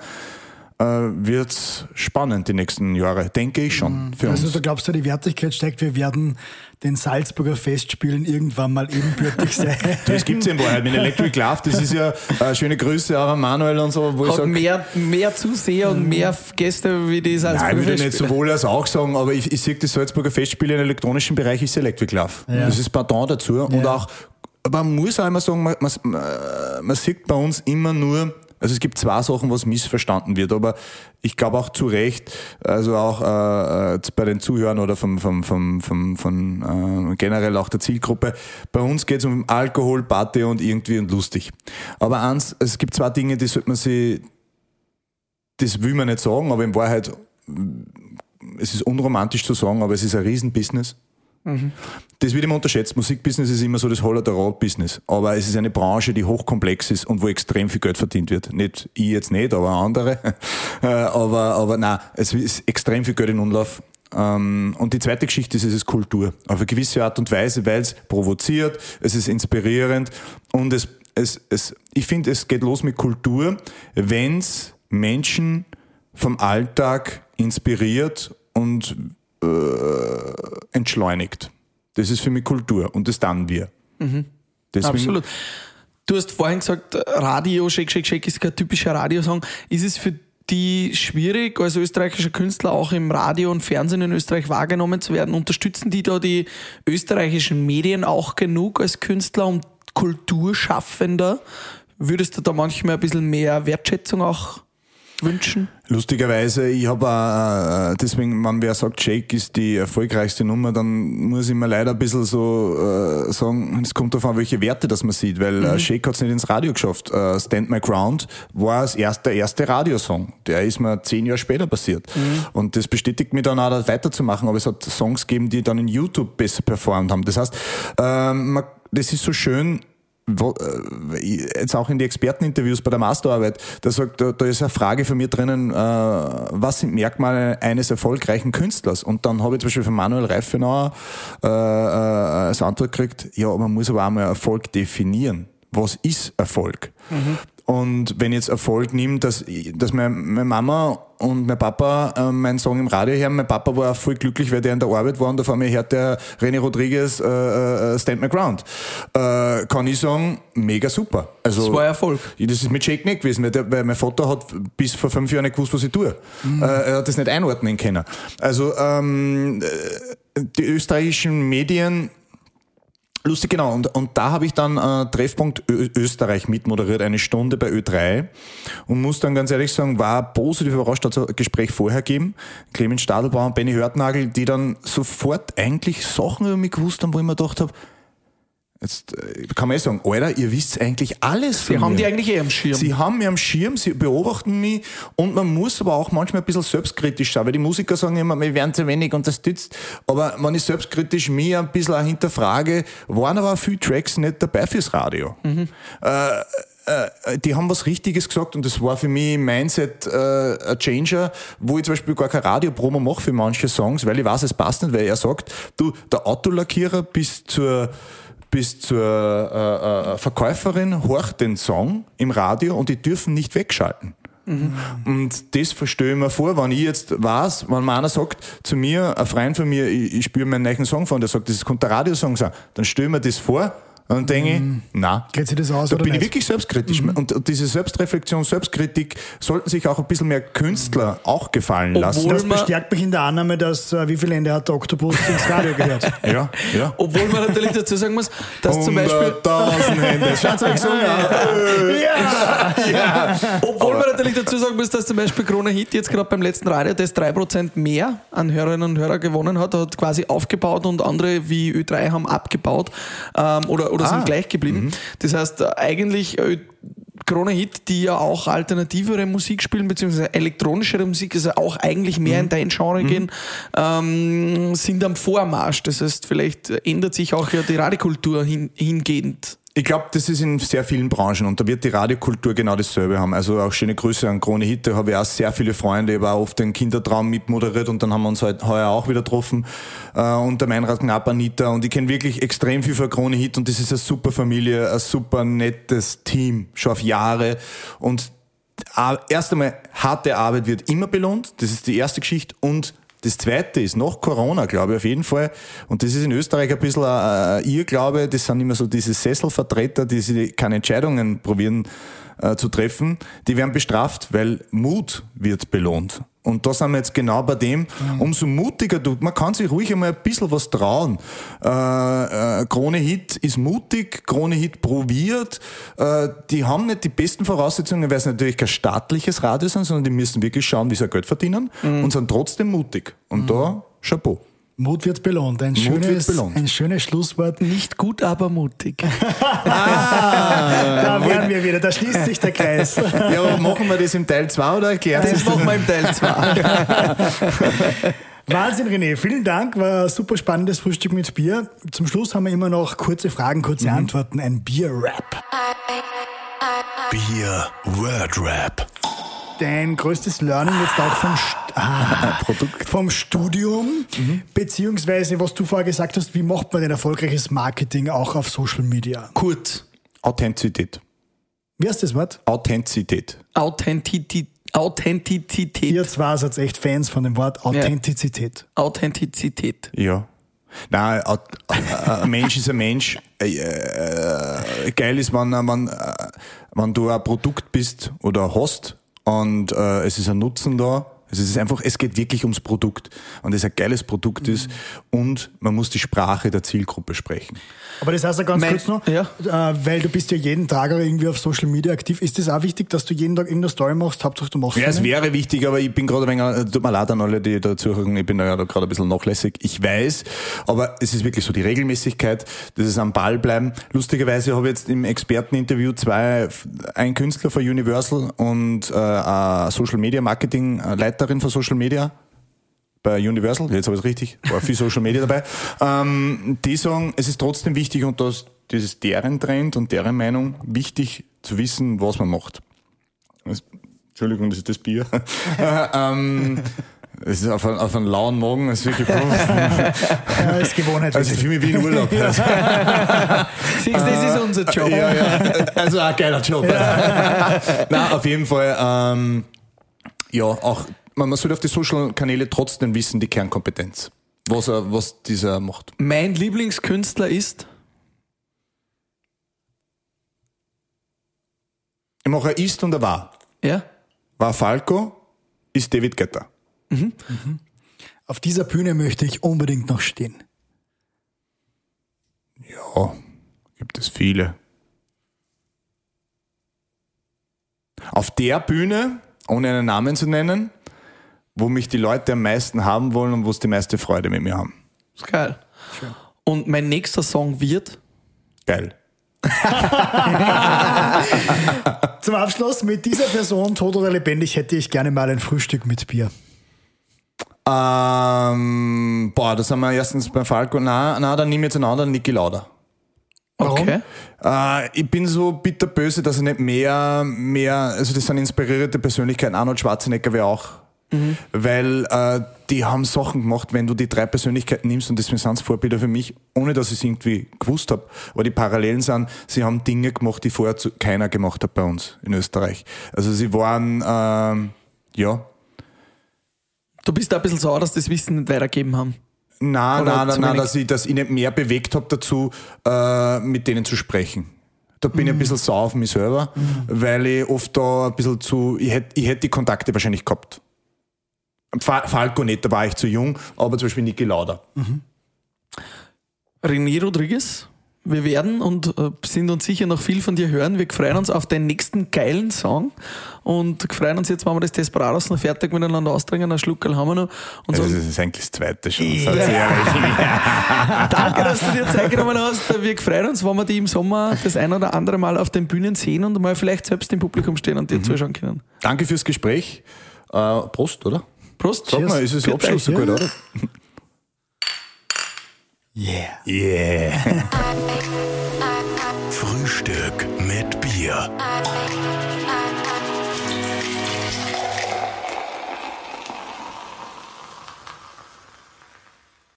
äh, wird's spannend die nächsten Jahre, denke ich schon für Also uns. du glaubst, da die Wertigkeit steigt, wir werden den Salzburger Festspielen irgendwann mal ebenbürtig (laughs) sein. Das gibt's ja in Wahrheit mit Electric Love, das ist ja äh, schöne Grüße auch an Manuel und so, wo ich Hat sage, mehr, mehr Zuseher und mehr Gäste wie die Nein, Salzburger ich würde nicht Festspiele. sowohl als auch sagen, aber ich, ich sehe das Salzburger Festspiele im elektronischen Bereich ist Electric Love. Ja. Das ist Pardon dazu. Und Ja. auch, aber man muss auch immer sagen, man, man, man sieht bei uns immer nur, also es gibt zwei Sachen, was missverstanden wird, aber ich glaube auch zu Recht, also auch äh, äh, bei den Zuhörern oder vom, vom, vom, vom, von äh, generell auch der Zielgruppe, bei uns geht es um Alkohol, Party und irgendwie und lustig. Aber eins, es gibt zwei Dinge, die sollte man sich das will man nicht sagen, aber in Wahrheit, es ist unromantisch zu sagen, aber es ist ein Riesenbusiness. Das wird immer unterschätzt. Musikbusiness ist immer so das Holler der Rot-Business. Aber es ist eine Branche, die hochkomplex ist und wo extrem viel Geld verdient wird. Nicht ich jetzt nicht, aber andere. (laughs) Äh, aber, aber nein, es ist extrem viel Geld in Umlauf. Ähm, Und die zweite Geschichte ist, es ist Kultur. Auf eine gewisse Art und Weise, weil es provoziert, es ist inspirierend und es, es, es ich finde, es geht los mit Kultur, wenn es Menschen vom Alltag inspiriert und äh, entschleunigt. Das ist für mich Kultur und das dann wir. Deswegen, Absolut. Du hast vorhin gesagt, Radio, Shake, Shake, Shake ist kein typischer Radiosong. Ist es für die schwierig, als österreichischer Künstler auch im Radio und Fernsehen in Österreich wahrgenommen zu werden? Unterstützen die da die österreichischen Medien auch genug als Künstler und Kulturschaffender? Würdest du da manchmal ein bisschen mehr Wertschätzung auch wünschen? Lustigerweise, ich habe äh, deswegen, wenn wer sagt, Shake ist die erfolgreichste Nummer, dann muss ich mir leider ein bisschen so äh, sagen, es kommt darauf an, welche Werte das man sieht, weil äh, Shake hat es nicht ins Radio geschafft. Äh, Stand My Ground war das erste, der erste Radiosong. Der ist mir zehn Jahre später passiert. Und das bestätigt mich dann auch, da weiterzumachen. Aber es hat Songs gegeben, die dann in YouTube besser performt haben. Das heißt, ähm, man, das ist so schön, äh, jetzt auch in die Experteninterviews bei der Masterarbeit, da sagt, da, da ist eine Frage von mir drinnen, äh, was sind Merkmale eines erfolgreichen Künstlers? Und dann habe ich zum Beispiel von Manuel Reifenauer äh, äh, als Antwort gekriegt, ja, man muss aber auch mal Erfolg definieren. Was ist Erfolg? Und wenn ich jetzt Erfolg nimmt, dass, dass meine, meine Mama und mein Papa äh, meinen Song im Radio hören, mein Papa war auch voll glücklich, weil der in der Arbeit war und da vor mir hört der René Rodriguez äh, äh, Stand My Ground. Äh, kann ich sagen, mega super. Also, Das war Erfolg. Das ist mit Shake nicht gewesen, weil, der, weil mein Vater hat bis vor fünf Jahren nicht gewusst, was ich tue. Äh, er hat das nicht einordnen können. Also ähm, äh, die österreichischen Medien Lustig, genau. Und, und da habe ich dann äh, Treffpunkt Ö Österreich mitmoderiert, eine Stunde bei Ö3 und muss dann ganz ehrlich sagen, war positiv überrascht, hat ein Gespräch vorher gegeben. Clemens Stadelbauer und Benny Hörtnagel, die dann sofort eigentlich Sachen über mich gewusst haben, wo ich mir gedacht habe, jetzt äh, kann man eh sagen, Alter, ihr wisst eigentlich alles von haben mir. die eigentlich eh am Schirm. Sie haben mich am Schirm, sie beobachten mich und man muss aber auch manchmal ein bisschen selbstkritisch sein, weil die Musiker sagen immer, wir werden zu wenig unterstützt. Aber wenn ich selbstkritisch mich ein bisschen auch hinterfrage, waren aber auch viele Tracks nicht dabei fürs Radio. Äh, äh, die haben was Richtiges gesagt und das war für mich Mindset äh, ein Changer, wo ich zum Beispiel gar kein Radiopromo mache für manche Songs, weil ich weiß, es passt nicht, weil er sagt, du, der Autolackierer bis zur bis zur äh, äh, Verkäuferin horcht den Song im Radio und die dürfen nicht wegschalten. Und das verstehe ich mir vor, wenn ich jetzt weiß, wenn mir einer sagt zu mir, ein Freund von mir, ich, ich spüre meinen neuen Song von, der sagt, das könnte ein Radiosong sein, dann stelle ich mir das vor Und dann denke ich, na. Geht sich das aus Da oder bin ich nicht? wirklich selbstkritisch. Und, und diese Selbstreflexion, Selbstkritik sollten sich auch ein bisschen mehr Künstler auch gefallen lassen. Obwohl- Das man- bestärkt mich in der Annahme, dass äh, wie viele Ende hat der Oktopus ins Radio gehört? (laughs) Ja, ja. Obwohl man natürlich dazu sagen muss, dass zum Beispiel, Hände. Schaut euch so obwohl man natürlich dazu sagen muss, dass zum Beispiel Krone Hit jetzt gerade beim letzten Radio das 3% mehr an Hörerinnen und Hörer gewonnen hat, hat quasi aufgebaut und andere wie Ö3 haben abgebaut ähm, oder, oder Ah. sind gleich geblieben. Das heißt, äh, eigentlich Ö Krone Hit, die ja auch alternativere Musik spielen, beziehungsweise elektronischere Musik, also auch eigentlich mehr in dein Genre gehen, ähm, sind am Vormarsch. Das heißt, vielleicht ändert sich auch ja die Radiokultur hin, hingehend. Ich glaube, das ist in sehr vielen Branchen und da wird die Radiokultur genau dasselbe haben. Also auch schöne Grüße an Krone Hit, da habe ich auch sehr viele Freunde, ich auch oft den Kindertraum mitmoderiert und dann haben wir uns halt heuer auch wieder getroffen äh, und der Meinrad Knapp, Anita und ich kenne wirklich extrem viel von Krone Hit und das ist eine super Familie, ein super nettes Team, schon auf Jahre und äh, erst einmal harte Arbeit wird immer belohnt, das ist die erste Geschichte und das zweite ist nach Corona, glaube ich, auf jeden Fall. Und das ist in Österreich ein bisschen ein ein Irrglaube. Das sind immer so diese Sesselvertreter, die keine Entscheidungen probieren äh, zu treffen. Die werden bestraft, weil Mut wird belohnt. Und da sind wir jetzt genau bei dem. Umso mutiger du, man kann sich ruhig einmal ein bisschen was trauen. Äh, äh, Krone Hit ist mutig, Krone Hit probiert. Äh, die haben nicht die besten Voraussetzungen, weil es natürlich kein staatliches Radio sind, sondern die müssen wirklich schauen, wie sie Geld verdienen und sind trotzdem mutig. Und da, Chapeau. Mut wird belohnt. Ein, Mut wird schönes, belohnt. ein schönes Schlusswort. Nicht gut, aber mutig. (laughs) Da wären wir wieder, da schließt sich der Kreis. (laughs) Ja, machen wir das im Teil 2 oder erklärt Das machen wir im Teil 2. (laughs) Wahnsinn, René. Vielen Dank. War ein super spannendes Frühstück mit Bier. Zum Schluss haben wir immer noch kurze Fragen, kurze Mhm. Antworten. Ein Bier-Rap. Bier Word Rap. Dein größtes Learning jetzt auch vom, St ah, (laughs) Produkt. vom Studium, beziehungsweise was du vorher gesagt hast, wie macht man ein erfolgreiches Marketing auch auf Social Media? Kurz. Authentizität. Wie heißt das Wort? Authentizität. Authentizität. Authentizität. Ihr zwei seid echt Fans von dem Wort Authentizität. Authentizität. Ja. Nein, ein ein Mensch ist ein Mensch. Äh, äh, Geil ist, wenn, wenn, äh, wenn du ein Produkt bist oder hast und äh, es ist ein Nutzen da. Also es ist einfach, es geht wirklich ums Produkt und es ein geiles Produkt ist und man muss die Sprache der Zielgruppe sprechen. Aber das heißt ja ganz Mein- kurz noch, ja. äh, weil du bist ja jeden Tag irgendwie auf Social Media aktiv. Ist das auch wichtig, dass du jeden Tag irgendeine Story machst? Hauptsache du machst Ja, es wäre wichtig, aber ich bin gerade ein wenig, äh, tut mir leid an alle, die da zuhören, ich bin da ja da gerade ein bisschen nachlässig. Ich weiß, aber es ist wirklich so die Regelmäßigkeit, das ist am Ball bleiben. Lustigerweise habe ich jetzt im Experteninterview zwei, ein Künstler von Universal und äh, Social Media Marketing äh, Leiterin von Social Media bei Universal, jetzt habe ich es richtig, war viel Social Media dabei, ähm, die sagen, es ist trotzdem wichtig und das, das ist deren Trend und deren Meinung, wichtig zu wissen, was man macht. Das, Entschuldigung, das ist das Bier. (laughs) ähm, es ist auf, einen- auf einen lauen Magen, es ist wirklich (laughs) Ja, das ist Gewohnheit. also ich fühle mich wie in Urlaub. Also, (laughs) Siehst du, das ist unser Job. ja, ja. Also ein geiler Job. Nein, auf jeden Fall, ähm, ja, auch, man, man sollte auf die Social-Kanäle trotzdem wissen, die Kernkompetenz. Was, er, was dieser macht. Mein Lieblingskünstler ist Ich mache ein Ist und ein War. ja, War Falco, ist David Guetta. Auf dieser Bühne möchte ich unbedingt noch stehen. Ja, gibt es viele. Auf der Bühne, ohne einen Namen zu nennen, wo mich die Leute am meisten haben wollen und wo es die meiste Freude mit mir haben. ist geil. Und mein nächster Song wird Geil. (laughs) Zum Abschluss mit dieser Person, tot oder lebendig, hätte ich gerne mal ein Frühstück mit Bier. Ähm, boah, das haben wir erstens bei Falco. Na, na, dann nehme ich jetzt einen anderen Niki Lauda. Warum? okay. Äh, ich bin so bitterböse, dass ich nicht mehr, mehr, also das sind inspirierte Persönlichkeiten. Arnold Schwarzenegger wäre auch. Weil äh, die haben Sachen gemacht, wenn du die drei Persönlichkeiten nimmst und das sind Vorbilder für mich, ohne dass ich es irgendwie gewusst habe. Aber die Parallelen sind, sie haben Dinge gemacht, die vorher zu, keiner gemacht hat bei uns in Österreich. Also sie waren, ähm, ja, Du bist da ein bisschen sauer, dass das Wissen nicht weitergeben haben. Nein, Oder nein, nein, nein, dass ich, dass ich nicht mehr bewegt habe dazu, äh, mit denen zu sprechen. Da bin ich ein bisschen sauer auf mich selber, weil ich oft da ein bisschen zu, ich hätte ich hätt die Kontakte wahrscheinlich gehabt. Fa- Falco nicht, da war ich zu jung, aber zum Beispiel Niki Lauda. René Rodriguez, wir werden und äh, sind uns sicher noch viel von dir hören. Wir freuen uns auf den nächsten geilen Song und freuen uns jetzt, wenn wir das Desperados noch fertig miteinander austrinken, einen Schluckerl haben wir noch. Und Das sagen, ist eigentlich das zweite schon. Ja. Ehrlich? (laughs) danke, dass du dir Zeit genommen hast. Wir freuen uns, wenn wir die im Sommer das ein oder andere Mal auf den Bühnen sehen und mal vielleicht selbst im Publikum stehen und dir zuschauen können. Danke fürs Gespräch. Äh, Prost, oder? Prost. Sag mal, ist es Abschluss so gut, oder? Yeah. Yeah. (laughs) Frühstück mit Bier.